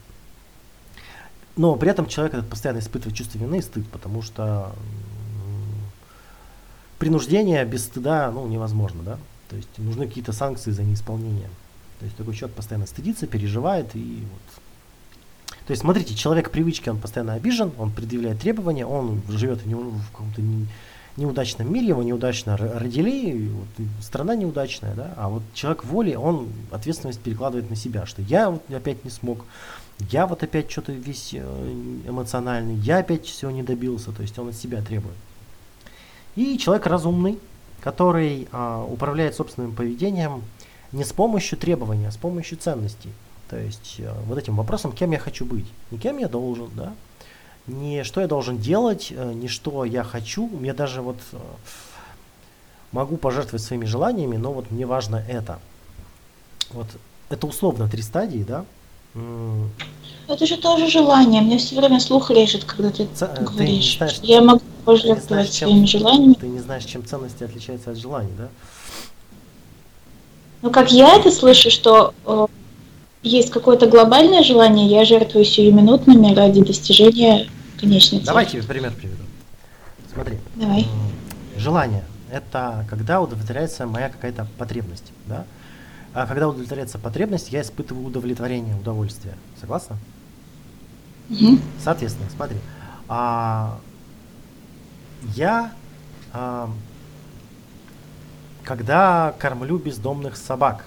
Но при этом человек этот постоянно испытывает чувство вины и стыд, потому что принуждение без стыда ну, невозможно, да? То есть нужны какие-то санкции за неисполнение. То есть такой человек постоянно стыдится, переживает и вот. То есть, смотрите, человек привычки, он постоянно обижен, он предъявляет требования, он живет в, в каком-то не- неудачном мире, его неудачно ро- родили, вот, страна неудачная, да, а вот человек воли, он ответственность перекладывает на себя, что я вот опять не смог, я вот опять что-то весь э, эмоциональный, я опять всего не добился, то есть он от себя требует. И человек разумный, который а, управляет собственным поведением не с помощью требования, а с помощью ценностей. То есть э, вот этим вопросом, кем я хочу быть, не кем я должен, да, не что я должен делать, э, не что я хочу. Мне даже вот э, могу пожертвовать своими желаниями, но вот мне важно это. Вот это условно три стадии, да. Это же тоже желание. Мне все время слух режет, когда ты ц- э, ты говоришь. знаешь, что я могу знаешь, пожертвовать чем- своими желаниями. ты не знаешь, чем ценности отличаются от желаний, да? Но как я это слышу, что есть какое-то глобальное желание, я жертвую сиюминутными ради достижения конечной цели. Давай тебе пример приведу. Смотри. Давай. Желание – это когда удовлетворяется моя какая-то потребность, да? А когда удовлетворяется потребность, я испытываю удовлетворение, удовольствие. Согласна? Мгм. Соответственно, смотри, а, я, а, когда кормлю бездомных собак,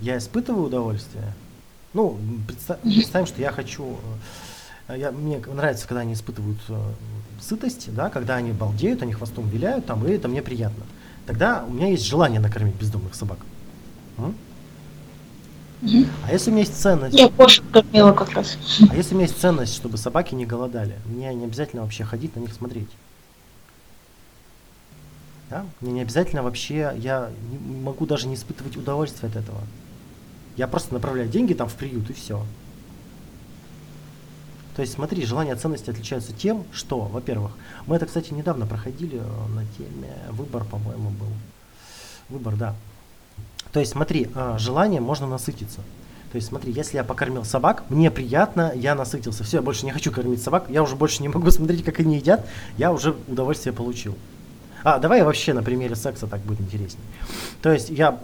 я испытываю удовольствие. Ну, представь- представим, что я хочу, э, я, мне нравится, когда они испытывают э, сытость, да, когда они балдеют, они хвостом виляют, там, и это мне приятно. Тогда у меня есть желание накормить бездомных собак. М? А если у меня есть ценность, Я кошек кормила как раз. а если у меня есть ценность, чтобы собаки не голодали, мне не обязательно вообще ходить на них смотреть. Да? Мне не обязательно вообще, я не могу даже не испытывать удовольствия от этого. Я просто направляю деньги там в приют и все. То есть смотри, желания ценности отличаются тем, что, во-первых, мы это, кстати, недавно проходили э, на теме выбор, по-моему, был. Выбор, да. То есть смотри, а, желанием можно насытиться. То есть смотри, если я покормил собак, мне приятно, я насытился. Все, я больше не хочу кормить собак, я уже больше не могу смотреть, как они едят, я уже удовольствие получил. А, давай вообще на примере секса так будет интереснее. То есть я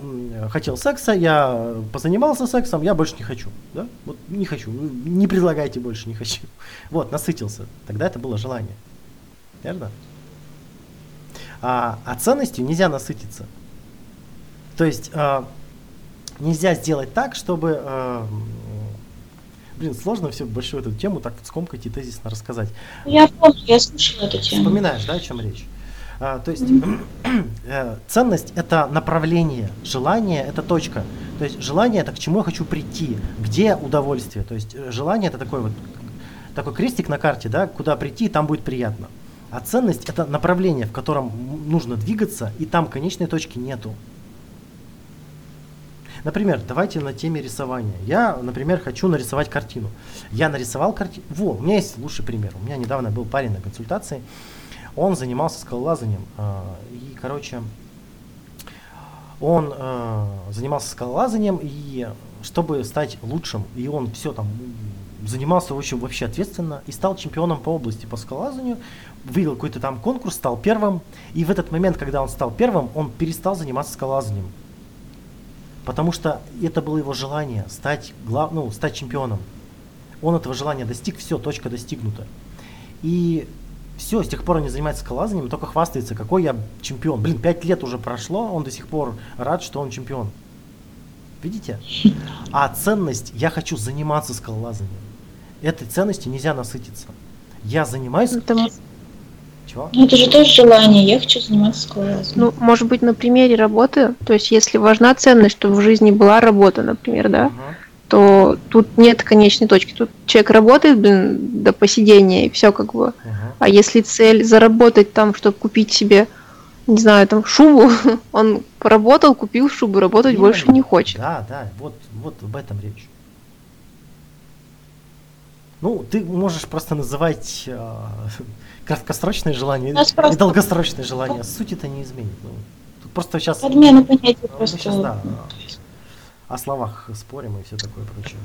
хотел секса, я позанимался сексом, я больше не хочу. Да? Вот не хочу. ну, Не предлагайте больше, не хочу. Вот, насытился. Тогда это было желание. Верно? А, а ценностью нельзя насытиться. То есть а, нельзя сделать так, чтобы... а, блин, сложно все большую эту тему так скомкать и тезисно рассказать. Я помню, я слышала эту тему. Вспоминаешь, да, о чем речь? А, то есть э, ценность это направление, желание это точка. То есть желание это к чему я хочу прийти, где удовольствие. То есть э, желание это такой вот такой крестик на карте, да, куда прийти, там будет приятно. А ценность это направление, в котором нужно двигаться, и там конечной точки нету. Например, давайте на теме рисования. Я, например, хочу нарисовать картину. Я нарисовал картину. Во, у меня есть лучший пример. У меня недавно был парень на консультации. Он занимался скалолазанием. а, И, короче, он э, занимался скалолазанием, и чтобы стать лучшим, и он все там занимался очень вообще ответственно и стал чемпионом по области по скалолазанию, выиграл какой-то там конкурс, стал первым, и в этот момент, когда он стал первым, он перестал заниматься скалолазанием. Потому что это было его желание стать, глав, ну, стать чемпионом. Он этого желания достиг, все, точка достигнута. И все, с тех пор он не занимается скалолазанием, только хвастается, какой я чемпион. Блин, пять лет уже прошло, он до сих пор рад, что он чемпион. Видите? А ценность, я хочу заниматься скалолазанием. Этой ценностью нельзя насытиться. Я занимаюсь... Это, Чего? Ну, это же тоже желание. Я хочу заниматься скалолазанием. ну, может быть, на примере работы, то есть если важна ценность, чтобы в жизни была работа, например, да, Мгм. То тут нет конечной точки. Тут человек работает, блин, до посидения, и все как бы. Мгм. А если цель заработать там, чтобы купить себе, не знаю, там шубу, он поработал, купил шубу, работать больше Именно. не хочет. Да, да, вот, вот об этом речь. Ну, ты можешь просто называть э, краткосрочные желания нас и просто- долгосрочные желания. Суть это не изменит. Ну, тут просто сейчас Подмена понятия просто. щас, да. О словах спорим и все такое прочее.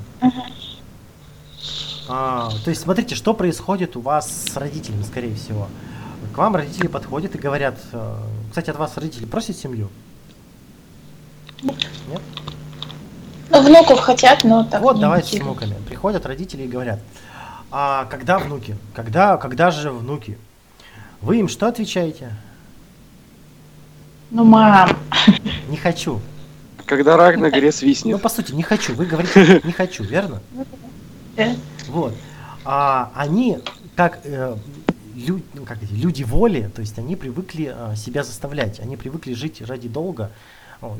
А, то есть, смотрите, что происходит у вас с родителями, скорее всего. К вам родители подходят и говорят, э, кстати, от вас родители просят семью? Нет? Ну, внуков хотят, но так Вот, давайте с внуками. Приходят родители и говорят, а когда внуки? Когда, когда же внуки? Вы им что отвечаете? Ну, мам, Не хочу. Когда рак на горе Ну, свистнет. по сути, не хочу. Вы говорите, не хочу, верно? Вот. А они, как, э, лю- ну, как эти, люди воли, то есть они привыкли э, себя заставлять, они привыкли жить ради долга.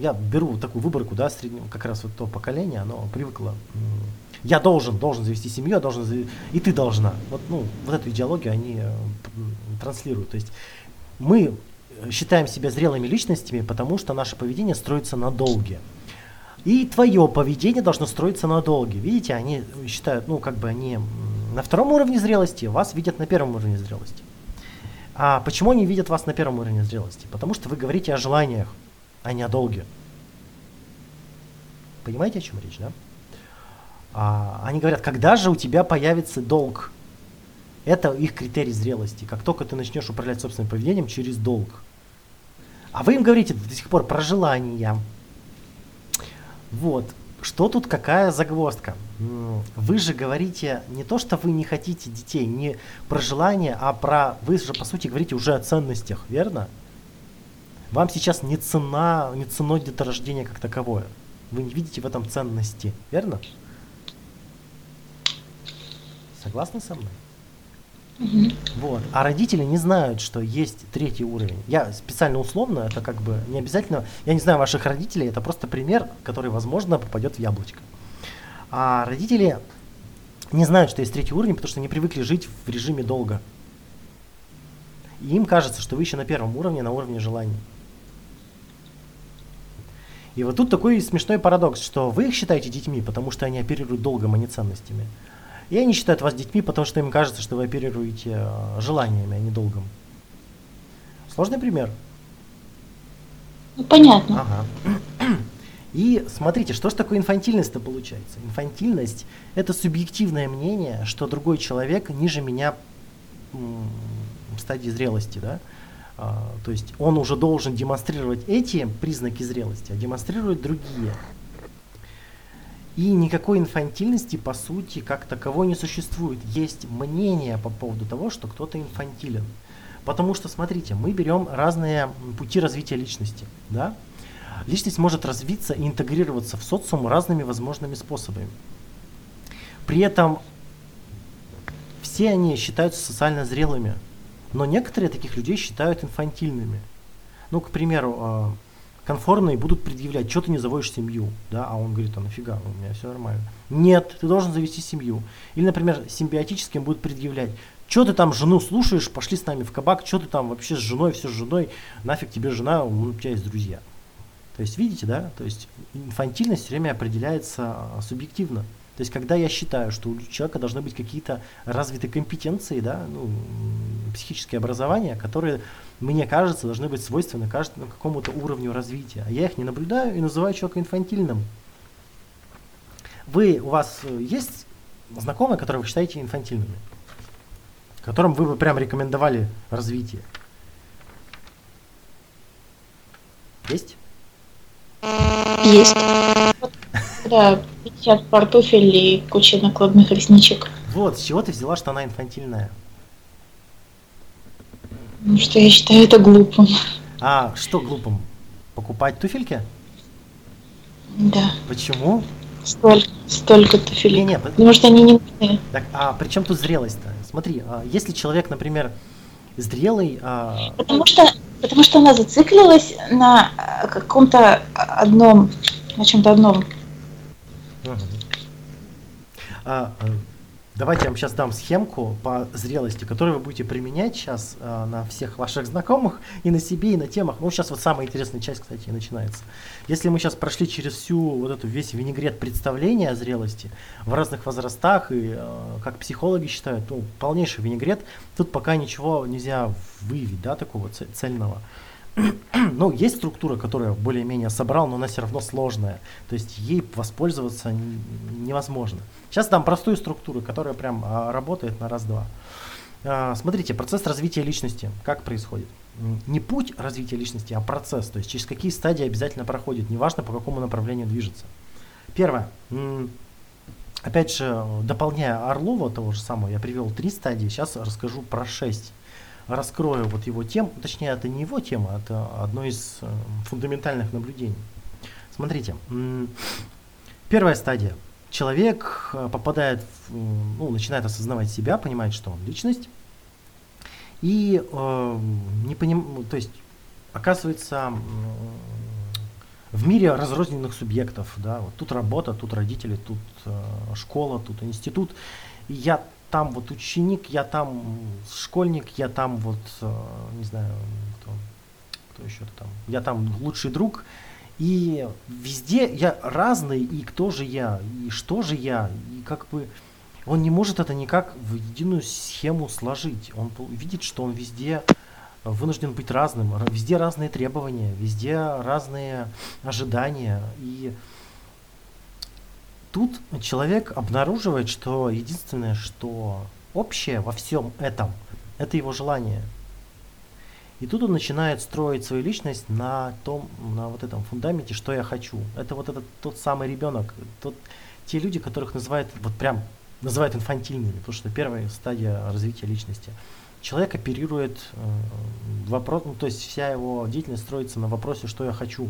Я беру такую выборку, да, среднего, как раз вот то поколение, оно привыкло. Я должен, должен завести семью, я должен, зави- и ты должна. Вот, ну, вот эту идеологию они э, транслируют. То есть мы э, считаем себя зрелыми личностями, потому что наше поведение строится на долге. И твое поведение должно строиться на долге. Видите, они считают, ну, как бы они на втором уровне зрелости, вас видят на первом уровне зрелости. А почему они видят вас на первом уровне зрелости? Потому что вы говорите о желаниях, а не о долге. Понимаете, о чем речь, да? А, они говорят, когда же у тебя появится долг? Это их критерий зрелости. Как только ты начнешь управлять собственным поведением через долг. А вы им говорите до сих пор про желания. Вот. Что тут какая загвоздка? Вы же говорите не то, что вы не хотите детей, не про желание, а про... Вы же, по сути, говорите уже о ценностях, верно? Вам сейчас не цена, не ценой деторождения как таковое. Вы не видите в этом ценности, верно? Согласны со мной? Мгм. Вот. А родители не знают, что есть третий уровень. Я специально условно, это как бы не обязательно. Я не знаю ваших родителей, это просто пример, который, возможно, попадет в яблочко. А родители не знают, что есть третий уровень, потому что не привыкли жить в режиме долга. И им кажется, что вы еще на первом уровне, на уровне желаний. И вот тут такой смешной парадокс, что вы их считаете детьми, потому что они оперируют долгом, а не ценностями. И они считают вас детьми, потому что им кажется, что вы оперируете э, желаниями, а не долгом. Сложный пример? Ну, понятно. Ага. И смотрите, что же такое инфантильность-то получается? Инфантильность – это субъективное мнение, что другой человек ниже меня в стадии зрелости, да? А, то есть он уже должен демонстрировать эти признаки зрелости, а демонстрирует другие. И никакой инфантильности, по сути, как таковой не существует. Есть мнение по поводу того, что кто-то инфантилен. Потому что, смотрите, мы берем разные пути развития личности. Да? Личность может развиться и интегрироваться в социум разными возможными способами. При этом все они считаются социально зрелыми, но некоторые таких людей считают инфантильными. Ну, к примеру, э, конформные будут предъявлять, что ты не заводишь семью, да, а он говорит, а нафига, у меня все нормально. Нет, ты должен завести семью. Или, например, симбиотическим будут предъявлять, что ты там жену слушаешь, пошли с нами в кабак, что ты там вообще с женой, все с женой, нафиг тебе жена, у тебя есть друзья. То есть, видите, да, то есть инфантильность все время определяется а, субъективно. То есть, когда я считаю, что у человека должны быть какие-то развитые компетенции, да, ну, психические образования, которые, мне кажется, должны быть свойственны каждому какому-то уровню развития. А я их не наблюдаю и называю человека инфантильным. Вы, у вас э, есть знакомые, которые вы считаете инфантильными? Которым вы бы прям рекомендовали развитие? Есть? Есть. Да, 50 пар туфель и куча накладных ресничек. Вот, с чего ты взяла, что она инфантильная? Ну, что я считаю это глупым. А что глупым? Покупать туфельки? Да, Почему? столько, столько туфелек. Не-не, п- Потому что они не нужны. так, а при чем тут зрелость-то? Смотри, а, если человек, например, зрелый, а, Потому что, потому что она зациклилась на э, каком-то одном, на чем-то одном. А, давайте я вам сейчас дам схемку по зрелости, которую вы будете применять сейчас а, на всех ваших знакомых и на себе, и на темах. Ну, сейчас вот самая интересная часть, кстати, и начинается. Если мы сейчас прошли через всю вот эту весь винегрет представления о зрелости в разных возрастах, и э, как психологи считают, ну, полнейший винегрет, тут пока ничего нельзя выявить, да, такого цельного. Ну, есть структура, которая более-менее собрал, но она все равно сложная. То есть ей воспользоваться невозможно. Сейчас дам простую структуру, которая прям а, работает на раз-два. А, смотрите, процесс развития личности, как происходит? Не путь развития личности, а процесс, то есть через какие стадии обязательно проходит, неважно по какому направлению движется. Первое. Опять же, дополняя Орлова, того же самого, я привел три стадии, сейчас расскажу про шесть. Раскрою вот его тему, точнее, это не его тема, это одно из э, фундаментальных наблюдений. Смотрите, первая стадия. Человек э, попадает, в, м, ну, начинает осознавать себя, понимает, что он личность, и э, не поним, то есть оказывается в мире разрозненных субъектов, да, вот тут работа, тут родители, тут э, школа, тут институт, и я там вот ученик, я там школьник, я там вот, э, не знаю, кто, кто еще там, я там лучший друг, и везде я разный, и кто же я, и что же я, и как бы он не может это никак в единую схему сложить. Он видит, что он везде вынужден быть разным, ра- везде разные требования, везде разные ожидания. И тут человек обнаруживает, что единственное, что общее во всем этом, это его желание. И тут он начинает строить свою личность на том, на вот этом фундаменте, что я хочу. Это вот этот тот самый ребенок, тот, те люди, которых называют вот прям называют инфантильными, потому что первая стадия развития личности. Человек оперирует э, вопрос, ну, то есть вся его деятельность строится на вопросе, что я хочу.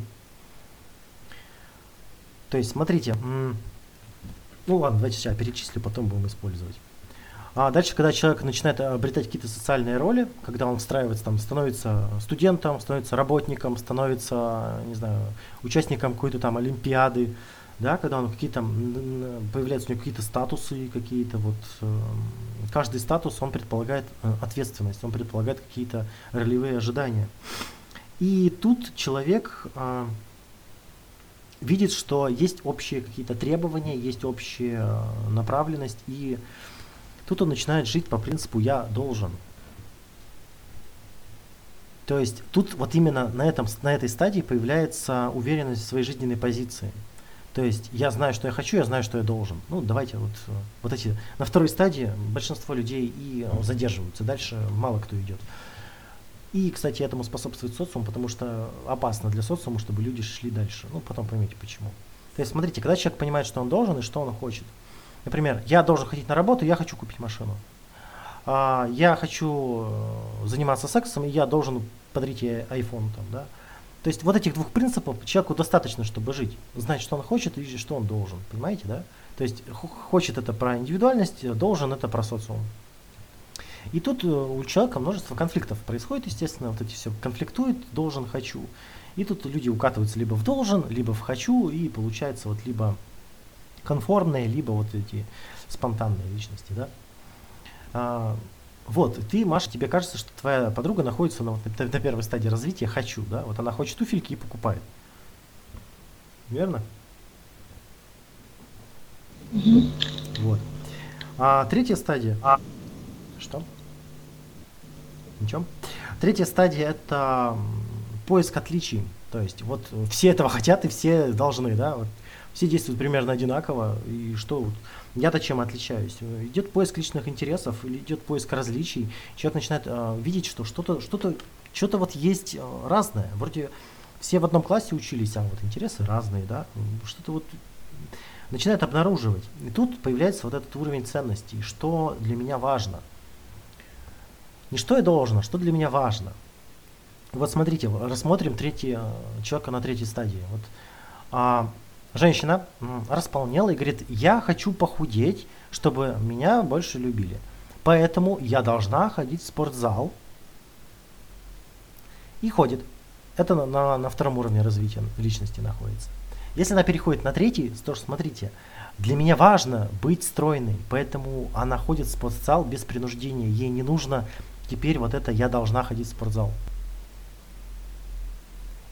То есть, смотрите, ну ладно, давайте сейчас перечислю, потом будем использовать. А дальше, когда человек начинает обретать какие-то социальные роли, когда он встраивается, там, становится студентом, становится работником, становится, не знаю, участником какой-то там олимпиады, да, когда он какие-то появляются у него какие-то статусы, какие-то вот э, каждый статус он предполагает э, ответственность, он предполагает какие-то ролевые ожидания. И тут человек а, видит, что есть общие какие-то требования, есть общая э, направленность, и тут он начинает жить по принципу «я должен». То есть тут вот именно на, этом, на этой стадии появляется уверенность в своей жизненной позиции. То есть я знаю, что я хочу, я знаю, что я должен. Ну, давайте вот, э, вот эти, на второй стадии большинство людей и э, задерживаются, дальше мало кто идет. И, кстати, этому способствует социум, потому что опасно для социума, чтобы люди шли дальше. Ну, потом поймете почему. То есть, смотрите, когда человек понимает, что он должен и что он хочет. Например, я должен ходить на работу, я хочу купить машину. А, я хочу э, заниматься сексом, и я должен подарить ей iPhone там, да. То есть вот этих двух принципов человеку достаточно, чтобы жить. Знать, что он хочет и что он должен. Понимаете, да? То есть хо- хочет это про индивидуальность, должен это про социум. И тут э, у человека множество конфликтов происходит, естественно, вот эти все конфликтует, должен, хочу. И тут люди укатываются либо в должен, либо в хочу, и получается вот либо конформные, либо вот эти спонтанные личности, да. А, вот, ты, Маша, тебе кажется, что твоя подруга находится на, на, на первой стадии развития «хочу», да? Вот она хочет туфельки и покупает. Верно? Мгм. Вот. А третья стадия. Что? Ничего. Третья стадия это поиск отличий. То есть вот все этого хотят и все должны, да? Вот все действуют примерно одинаково. И что? Я-то чем отличаюсь? Идет поиск личных интересов или идет поиск различий. Человек начинает э, видеть, что что-то, что-то, что-то вот есть э, разное. Вроде все в одном классе учились, а вот интересы разные, да? Что-то вот начинает обнаруживать. И тут появляется вот этот уровень ценностей, что для меня важно. Не что я должен, а что для меня важно. Вот смотрите, рассмотрим третий, э, человека на третьей стадии. Вот, а, женщина располнела и говорит, я хочу похудеть, чтобы меня больше любили. Поэтому я должна ходить в спортзал. И ходит. Это на, на, на втором уровне развития личности находится. Если она переходит на третий, то смотрите, для меня важно быть стройной, поэтому она ходит в спортзал без принуждения. Ей не нужно теперь вот это я должна ходить в спортзал.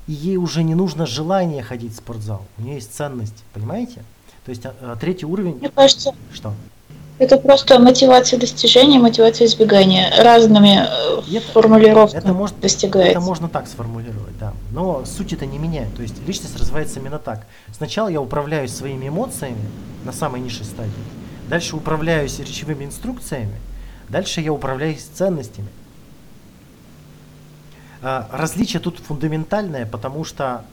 И ей уже не нужно желание ходить в спортзал. У нее есть ценность, понимаете? То есть а, а, третий уровень, Мне кажется, что? это просто мотивация достижения, мотивация избегания. Разными э, это- формулировками Это может, достигается. это можно так сформулировать, да. Но суть это не меняет. То есть личность развивается именно так. Сначала я управляюсь своими эмоциями на самой низшей стадии. Дальше управляюсь речевыми инструкциями. Дальше я управляюсь ценностями. А, Различие тут фундаментальное, потому что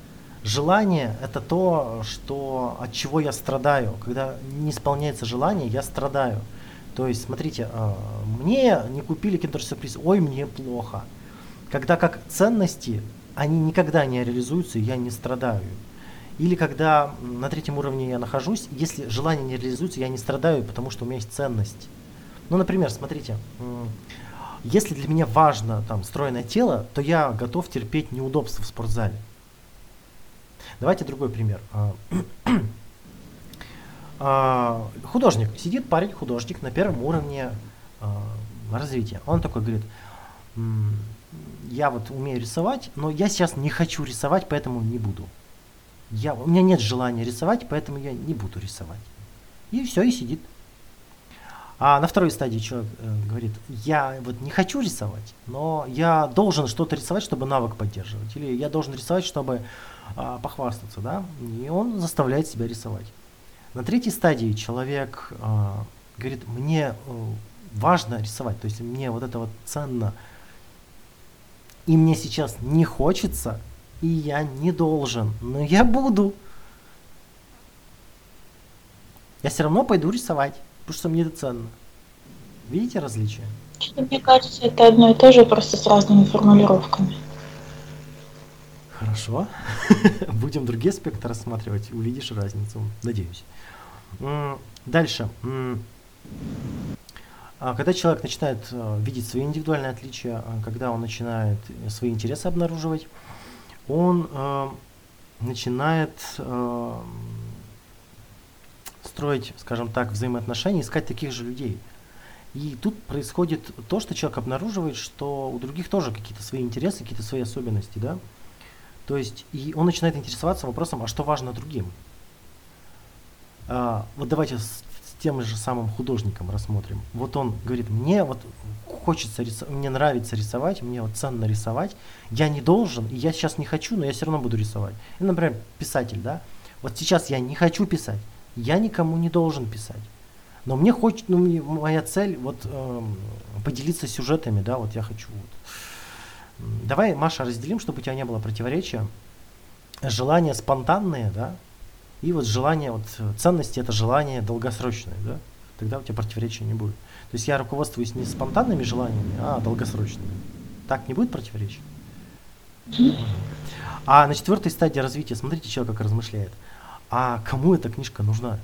желание это то, что от чего я страдаю. Когда не исполняется желание, я страдаю. То есть, смотрите, а, мне не купили киндер-сюрприз, ой, мне плохо. Когда как ценности, они никогда не реализуются, и я не страдаю. Или когда на третьем уровне я нахожусь, если желание не реализуется, я не страдаю, потому что у меня есть ценность. Ну, например, смотрите, если для меня важно там стройное тело, то я готов терпеть неудобства в спортзале. Давайте другой пример. А, а, художник. Сидит парень, художник на первом уровне а, развития. Он такой говорит, я вот умею рисовать, но я сейчас не хочу рисовать, поэтому не буду. Я, у меня нет желания рисовать, поэтому я не буду рисовать. И все, и сидит. А на второй стадии человек э, говорит, я вот не хочу рисовать, но я должен что-то рисовать, чтобы навык поддерживать. Или я должен рисовать, чтобы э, похвастаться, да? И он заставляет себя рисовать. На третьей стадии человек э, говорит, мне э, важно рисовать, то есть мне вот это вот ценно. И мне сейчас не хочется, и я не должен, но я буду. Я все равно пойду рисовать, потому что мне это ценно. Видите различия? Мне кажется, это одно и то же, просто с разными формулировками. Хорошо. Будем другие аспекты рассматривать, увидишь разницу, надеюсь. Дальше. А когда человек начинает э, видеть свои индивидуальные отличия, а когда он начинает свои интересы обнаруживать, он э, начинает э, строить, скажем так, взаимоотношения, искать таких же людей. И тут происходит то, что человек обнаруживает, что у других тоже какие-то свои интересы, какие-то свои особенности, да. То есть, и он начинает интересоваться вопросом, а что важно другим. А, вот давайте с, с тем же самым художником рассмотрим. Вот он говорит, мне вот хочется рисовать, мне нравится рисовать, мне вот ценно рисовать, я не должен, и я сейчас не хочу, но я все равно буду рисовать. И, например, писатель, да, вот сейчас я не хочу писать, я никому не должен писать. Но мне хочет, ну, мне, моя цель вот э, поделиться сюжетами, да, вот я хочу. Вот. Давай, Маша, разделим, чтобы у тебя не было противоречия. Желания спонтанные, да, и вот желание, вот ценности это желание долгосрочное, да, тогда у тебя противоречия не будет. То есть я руководствуюсь не спонтанными желаниями, а долгосрочными. Так не будет противоречий? А на четвертой стадии развития, смотрите, человек как размышляет. А кому эта книжка нужна?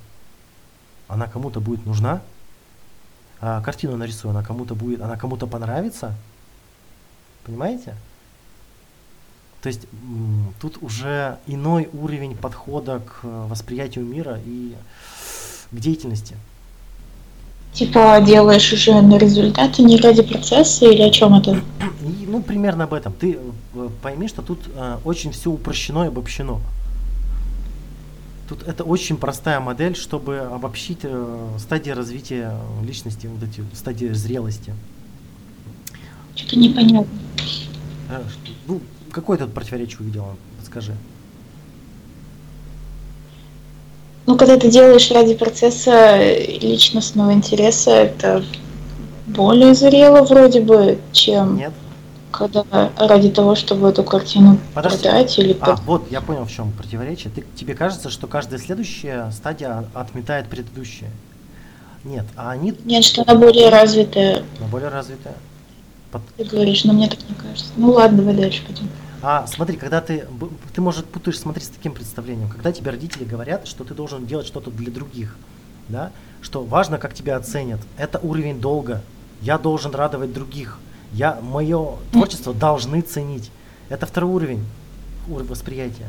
Она кому-то будет нужна? А картину нарисую, она кому-то будет, она кому-то понравится? Понимаете? То есть тут уже иной уровень подхода к восприятию мира и к деятельности. Типа делаешь уже на результаты не ради процесса или о чем это? И, ну, примерно об этом. Ты э, пойми, что тут э, очень все упрощено и обобщено. Тут это очень простая модель, чтобы обобщить э, стадии развития личности, вот эти стадии зрелости. Что-то непонятно. Э, ну, какое тут противоречие увидела? Подскажи. Ну, когда ты делаешь ради процесса личностного интереса, это более зрело вроде бы, чем Нет. Когда ради того, чтобы эту картину Подожди. продать или А, под- вот, я понял, в чем противоречие. Ты, тебе кажется, что каждая следующая стадия отметает предыдущие? Нет, а они Нет, что она более развитая, ну, более развитые. ты говоришь, но мне так не кажется. Ну ладно, давай дальше пойдем. А смотри, когда ты, ты может путаешь, смотри, с таким представлением, когда тебе родители говорят, что ты должен делать что-то для других, да, что важно, как тебя оценят, это уровень долга, я должен радовать других, я, мое творчество должны ценить, это второй уровень, уровень восприятия.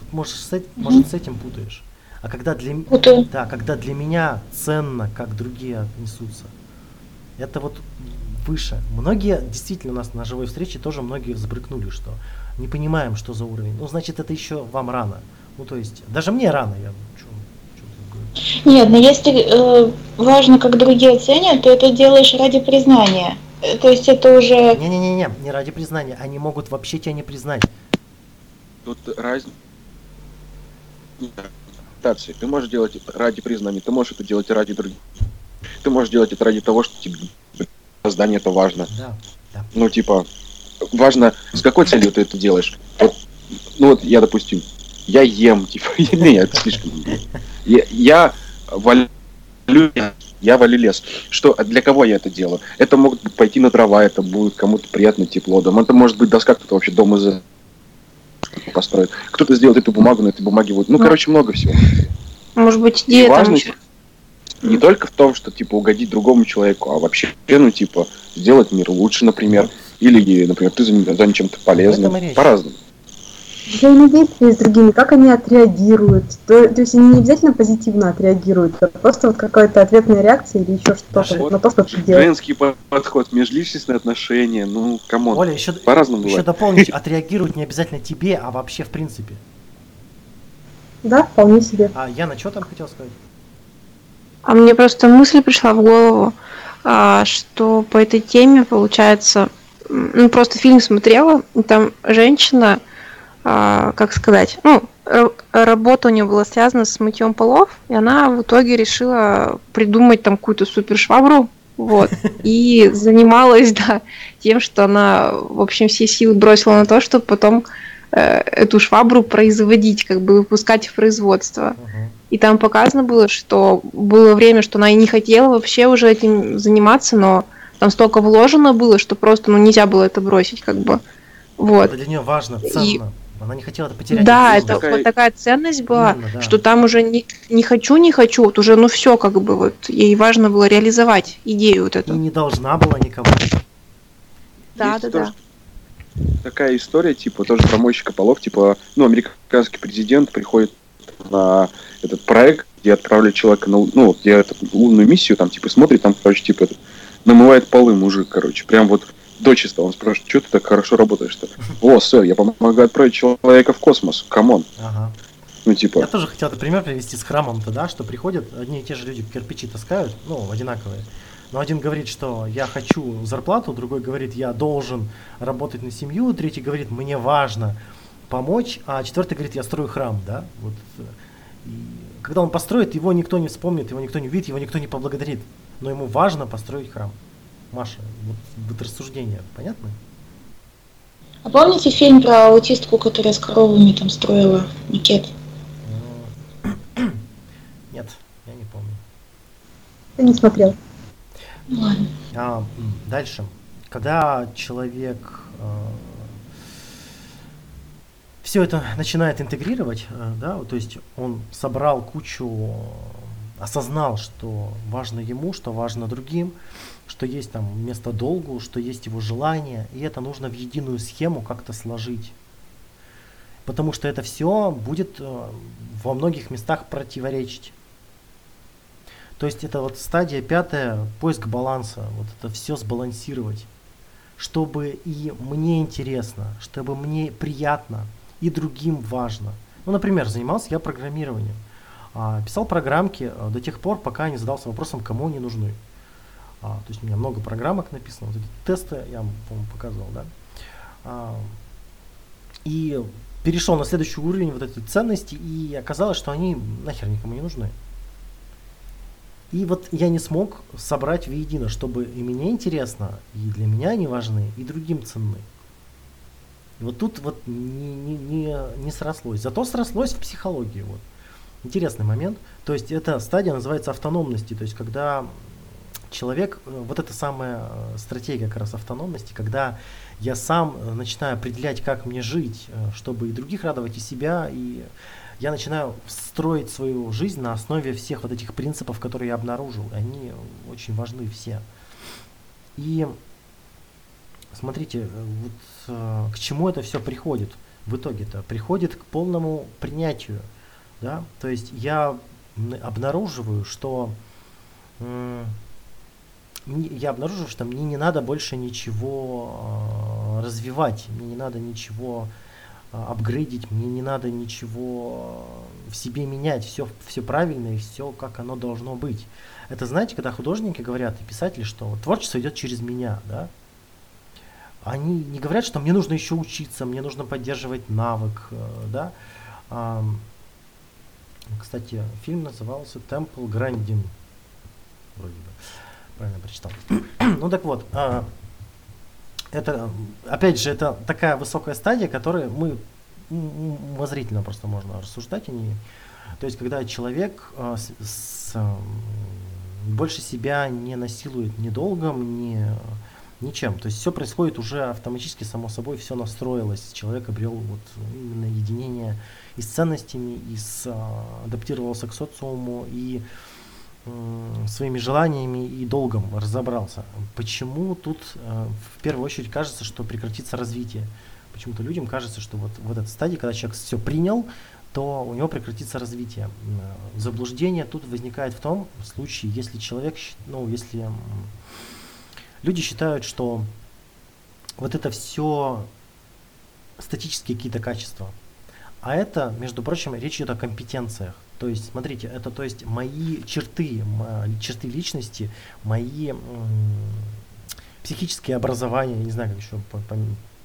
Вот можешь с, эт- может, с этим путаешь. А когда для, Путаю. да, когда для меня ценно, как другие отнесутся, это вот выше. Многие, действительно, у нас на живой встрече тоже многие взбрыкнули, что не понимаем, что за уровень. Ну, значит, это еще вам рано. Ну, то есть, даже мне рано, я. Нет, но если э, важно, как другие оценят, то это делаешь ради признания. То есть это уже... Не-не-не, не ради признания. Они могут вообще тебя не признать. Тут разница. Ты можешь делать это ради признания, ты можешь это делать ради других. Ты можешь делать это ради того, что тебе создание это важно. Да, да. Ну, типа, важно, с какой целью ты это делаешь. Вот, ну вот я, допустим, я ем, типа, не, это слишком. Я, я валю, я валю лес. Что, а для кого я это делаю? Это могут быть пойти на дрова, это будет кому-то приятно, тепло дома. Это может быть доска, кто-то вообще дом из построит. Кто-то сделает эту бумагу, на этой бумаге будет. Ну, Ну. короче, много всего. Может быть, идея там важно еще- не только в том, что типа угодить другому человеку, а вообще, ну, типа, сделать мир лучше, например. Или, например, ты занят, чем-то полезным. По-разному. Взаимодействие с другими, как они отреагируют. То, то есть они не обязательно позитивно отреагируют, а просто вот какая-то ответная реакция или еще что-то Даже на то, что ты делаешь. Женский по- подход, межличностные отношения, ну, come on. Оля, еще, По-разному еще бывает. дополнить, отреагировать не обязательно тебе, а вообще в принципе. Да, вполне себе. А Яна, что там хотел сказать? А мне просто мысль пришла в голову, а, что по этой теме, получается, ну, просто фильм смотрела, и там женщина, как сказать, ну, ра- работа у нее была связана с мытьем полов, и она в итоге решила придумать там какую-то супер швабру, вот, и занималась, да, тем, что она, в общем, все силы бросила на то, чтобы потом э, эту швабру производить, как бы выпускать в производство. И там показано было, что было время, что она и не хотела вообще уже этим заниматься, но там столько вложено было, что просто ну, нельзя было это бросить, как бы. Вот. Это для нее важно, И- ценно. Она не хотела это потерять. Да, это такая- вот такая ценность была, Именно, да. что там уже не, не хочу, не хочу, вот уже ну все, как бы вот ей важно было реализовать идею вот И эту. не должна была никого. Да, Есть да, тоже да. Такая история, типа, тоже про мойщика полов, типа, ну, американский президент приходит на этот проект, где отправляют человека на, ну, где эту лунную миссию, там, типа, смотрит, там, короче, типа, этот, намывает полы мужик, короче, прям вот до чисто. Он спрашивает, что ты так хорошо работаешь-то? О, сэр, я помогаю отправить человека в космос, come on. Ага. Ну, Я типа, тоже хотел этот пример привести с храмом-то, да, что приходят одни и те же люди кирпичи таскают, ну, одинаковые. Но один говорит, что я хочу зарплату, другой говорит, я должен работать на семью, третий говорит, мне важно помочь, а четвертый говорит, я строю храм, да. Вот. И когда он построит, его никто не вспомнит, его никто не увидит, его никто не поблагодарит. Но ему важно построить храм. Маша, вот, вот рассуждение, понятно? А помните фильм про аутистку, которая с коровами там строила макет? Нет, я не помню. Я не смотрел. Ладно. А, дальше. Когда человек все это начинает интегрировать, э, да, то есть он собрал кучу, э, осознал, что важно ему, что важно другим, что есть там место долгу, что есть его желание, и это нужно в единую схему как-то сложить. Потому что это все будет э, во многих местах противоречить. То есть это вот стадия пятая, поиск баланса, вот это все сбалансировать, чтобы и мне интересно, чтобы мне приятно, и другим важно. Ну, например, занимался я программированием, а, писал программки а, до тех пор, пока не задался вопросом, кому они нужны. А, то есть у меня много программок написано, вот эти тесты я вам, показывал, да. А, и перешел на следующий уровень вот этой ценности, и оказалось, что они нахер никому не нужны. И вот я не смог собрать воедино, чтобы и мне интересно, и для меня они важны, и другим ценны. И вот тут вот не, не, не, не срослось. Зато срослось в психологии. Вот. Интересный момент. То есть эта стадия называется автономности. То есть когда человек, э, вот эта самая э, стратегия как раз автономности, когда я сам э, начинаю определять, как мне жить, чтобы и других радовать, и себя, и я начинаю строить свою жизнь на основе всех вот этих принципов, которые я обнаружил. Они очень важны все. И смотрите, вот к чему это все приходит в итоге-то? Приходит к полному принятию. Да? То есть я обнаруживаю, что я обнаружил, что мне не надо больше ничего э, развивать, мне не надо ничего э, апгрейдить, мне не надо ничего э, в себе менять, все, все правильно и все как оно должно быть. Это знаете, когда художники говорят и писатели, что творчество идет через меня, да? Они не говорят, что мне нужно еще учиться, мне нужно поддерживать навык, да? Кстати, фильм назывался Temple Grandin. Вроде бы. Правильно прочитал. ну так вот, а, это, опять же, это такая высокая стадия, которую мы умозрительно просто можно рассуждать о ней. То есть, когда человек а, с, с, ам, больше себя не насилует ни долгом, ни ничем. То есть все происходит уже автоматически, само собой, все настроилось. Человек обрел вот именно единение и с ценностями, и с, а, адаптировался к социуму, и своими желаниями и долгом разобрался. Почему тут э, в первую очередь кажется, что прекратится развитие? Почему-то людям кажется, что вот в этой стадии, когда человек все принял, то у него прекратится развитие. Заблуждение тут возникает в том случае, если человек, ну, если люди считают, что вот это все статические какие-то качества. А это, между прочим, речь идет о компетенциях. То есть, смотрите, это то есть мои черты, м, черты личности, мои психические образования, не знаю, как еще по- по-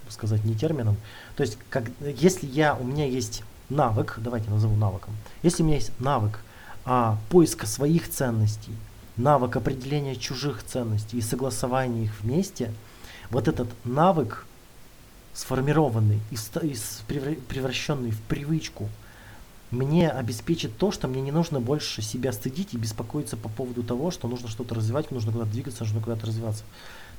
сказать не термином. То есть, как, если я, у меня есть навык, давайте назову навыком, если у меня есть навык а, поиска своих ценностей, навык определения чужих ценностей и согласования их вместе, вот этот навык, сформированный и, и превращенный в привычку, мне обеспечит то, что мне не нужно больше себя стыдить и беспокоиться по поводу того, что нужно что-то развивать, нужно куда-то двигаться, нужно куда-то развиваться.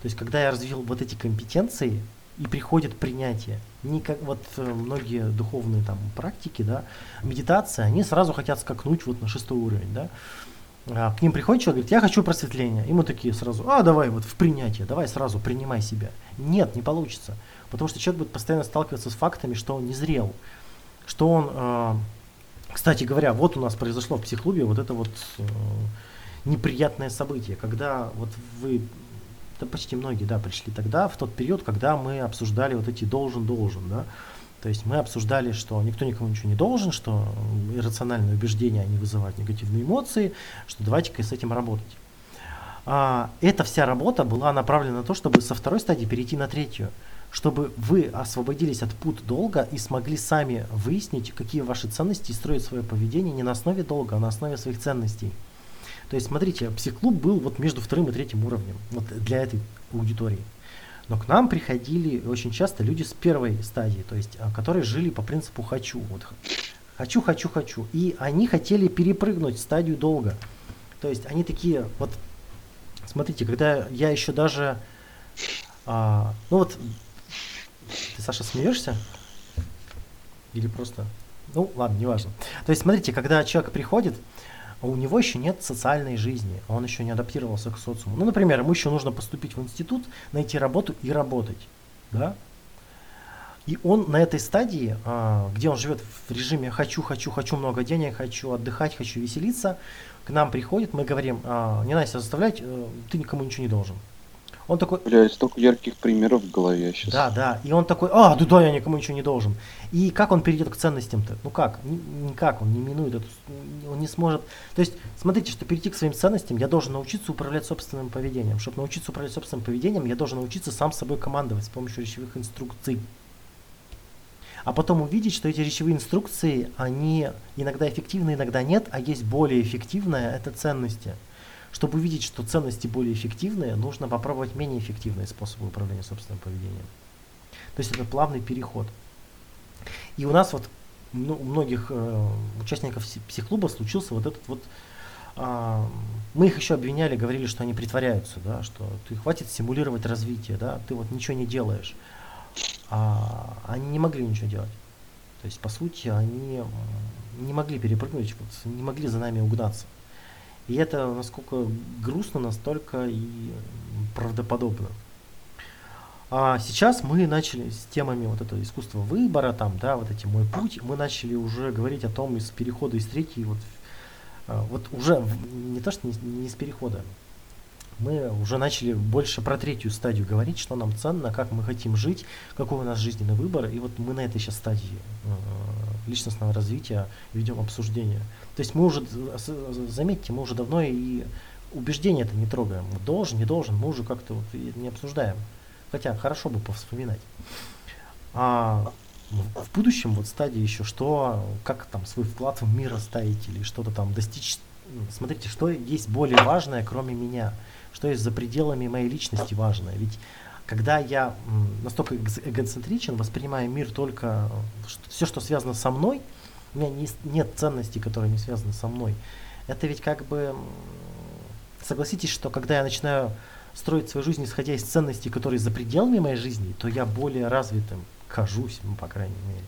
То есть, когда я развил вот эти компетенции, и приходит принятие. Не как вот э, многие духовные там практики, да, медитация, они сразу хотят скакнуть вот на шестой уровень, да. А к ним приходит человек, говорит, я хочу просветления. И мы такие сразу, а давай вот в принятие, давай сразу принимай себя. Нет, не получится. Потому что человек будет постоянно сталкиваться с фактами, что он не зрел, что он, э, кстати говоря, вот у нас произошло в психклубе вот это вот э, неприятное событие, когда вот вы, да почти многие, да, пришли тогда, в тот период, когда мы обсуждали вот эти должен-должен, да, то есть мы обсуждали, что никто никому ничего не должен, что иррациональные убеждения, они вызывают негативные эмоции, что давайте-ка с этим работать. А, эта вся работа была направлена на то, чтобы со второй стадии перейти на третью, чтобы вы освободились от пут долга и смогли сами выяснить, какие ваши ценности и строить свое поведение не на основе долга, а на основе своих ценностей. То есть, смотрите, психклуб был вот между вторым и третьим уровнем, вот для этой аудитории. Но к нам приходили очень часто люди с первой стадии, то есть, а, которые жили по принципу «хочу». Вот, хочу, хочу, хочу. И они хотели перепрыгнуть стадию долга. То есть они такие, вот, смотрите, когда я еще даже, а, ну вот, ты, Саша, смеешься? Или просто, ну ладно, неважно. То есть, смотрите, когда человек приходит, у него еще нет социальной жизни, он еще не адаптировался к социуму. Ну, например, ему еще нужно поступить в институт, найти работу и работать, да? И он на этой стадии, а, где он живет в режиме «хочу, хочу, хочу много денег, хочу отдыхать, хочу веселиться», к нам приходит, мы говорим, а, не надо себя заставлять, э, ты никому ничего не должен. Он такой, Блядь, столько ярких примеров в голове сейчас. да, да. И он такой, а, да, да, я никому ничего не должен. И как он перейдет к ценностям-то? Ну как? Ни- Никак, он не минует эту, он не сможет. То есть, смотрите, что перейти к своим ценностям, я должен научиться управлять собственным поведением. Чтобы научиться управлять собственным поведением, я должен научиться сам собой командовать с помощью речевых инструкций. А потом увидеть, что эти речевые инструкции, они иногда эффективны, иногда нет, а есть более эффективное, это ценности. Чтобы увидеть, что ценности более эффективные, нужно попробовать менее эффективные способы управления собственным поведением. То есть это плавный переход. И у нас вот ну, у многих э, участников пси- психклуба случился вот этот вот а, мы их еще обвиняли, говорили, что они притворяются, да, что ты хватит симулировать развитие, да, ты вот ничего не делаешь. А они не могли ничего делать. То есть, по сути, они не могли перепрыгнуть, вот, не могли за нами угнаться. И это насколько грустно, настолько и правдоподобно. А сейчас мы начали с темами вот этого искусства выбора, там, да, вот эти мой путь, мы начали уже говорить о том из перехода из третьей, вот, а, вот уже не то, что не, не с перехода, мы уже начали больше про третью стадию говорить, что нам ценно, как мы хотим жить, какой у нас жизненный выбор, и вот мы на этой сейчас стадии э, личностного развития ведем обсуждение. То есть мы уже, заметьте, мы уже давно и убеждения это не трогаем. Должен, не должен, мы уже как-то вот не обсуждаем. Хотя хорошо бы повспоминать. А в будущем вот стадии еще что, как там свой вклад в мир оставить или что-то там достичь. Ну, Смотрите, что есть более важное, кроме меня, что есть за пределами моей личности важное. Ведь когда я настолько эго- эгоцентричен, воспринимаю мир только все, что связано со мной, у меня с- нет ценностей, которые не связаны со мной. Это ведь как бы согласитесь, что когда я начинаю строить свою жизнь, исходя из ценностей, которые за пределами моей жизни, то я более развитым кажусь, ну, по крайней мере.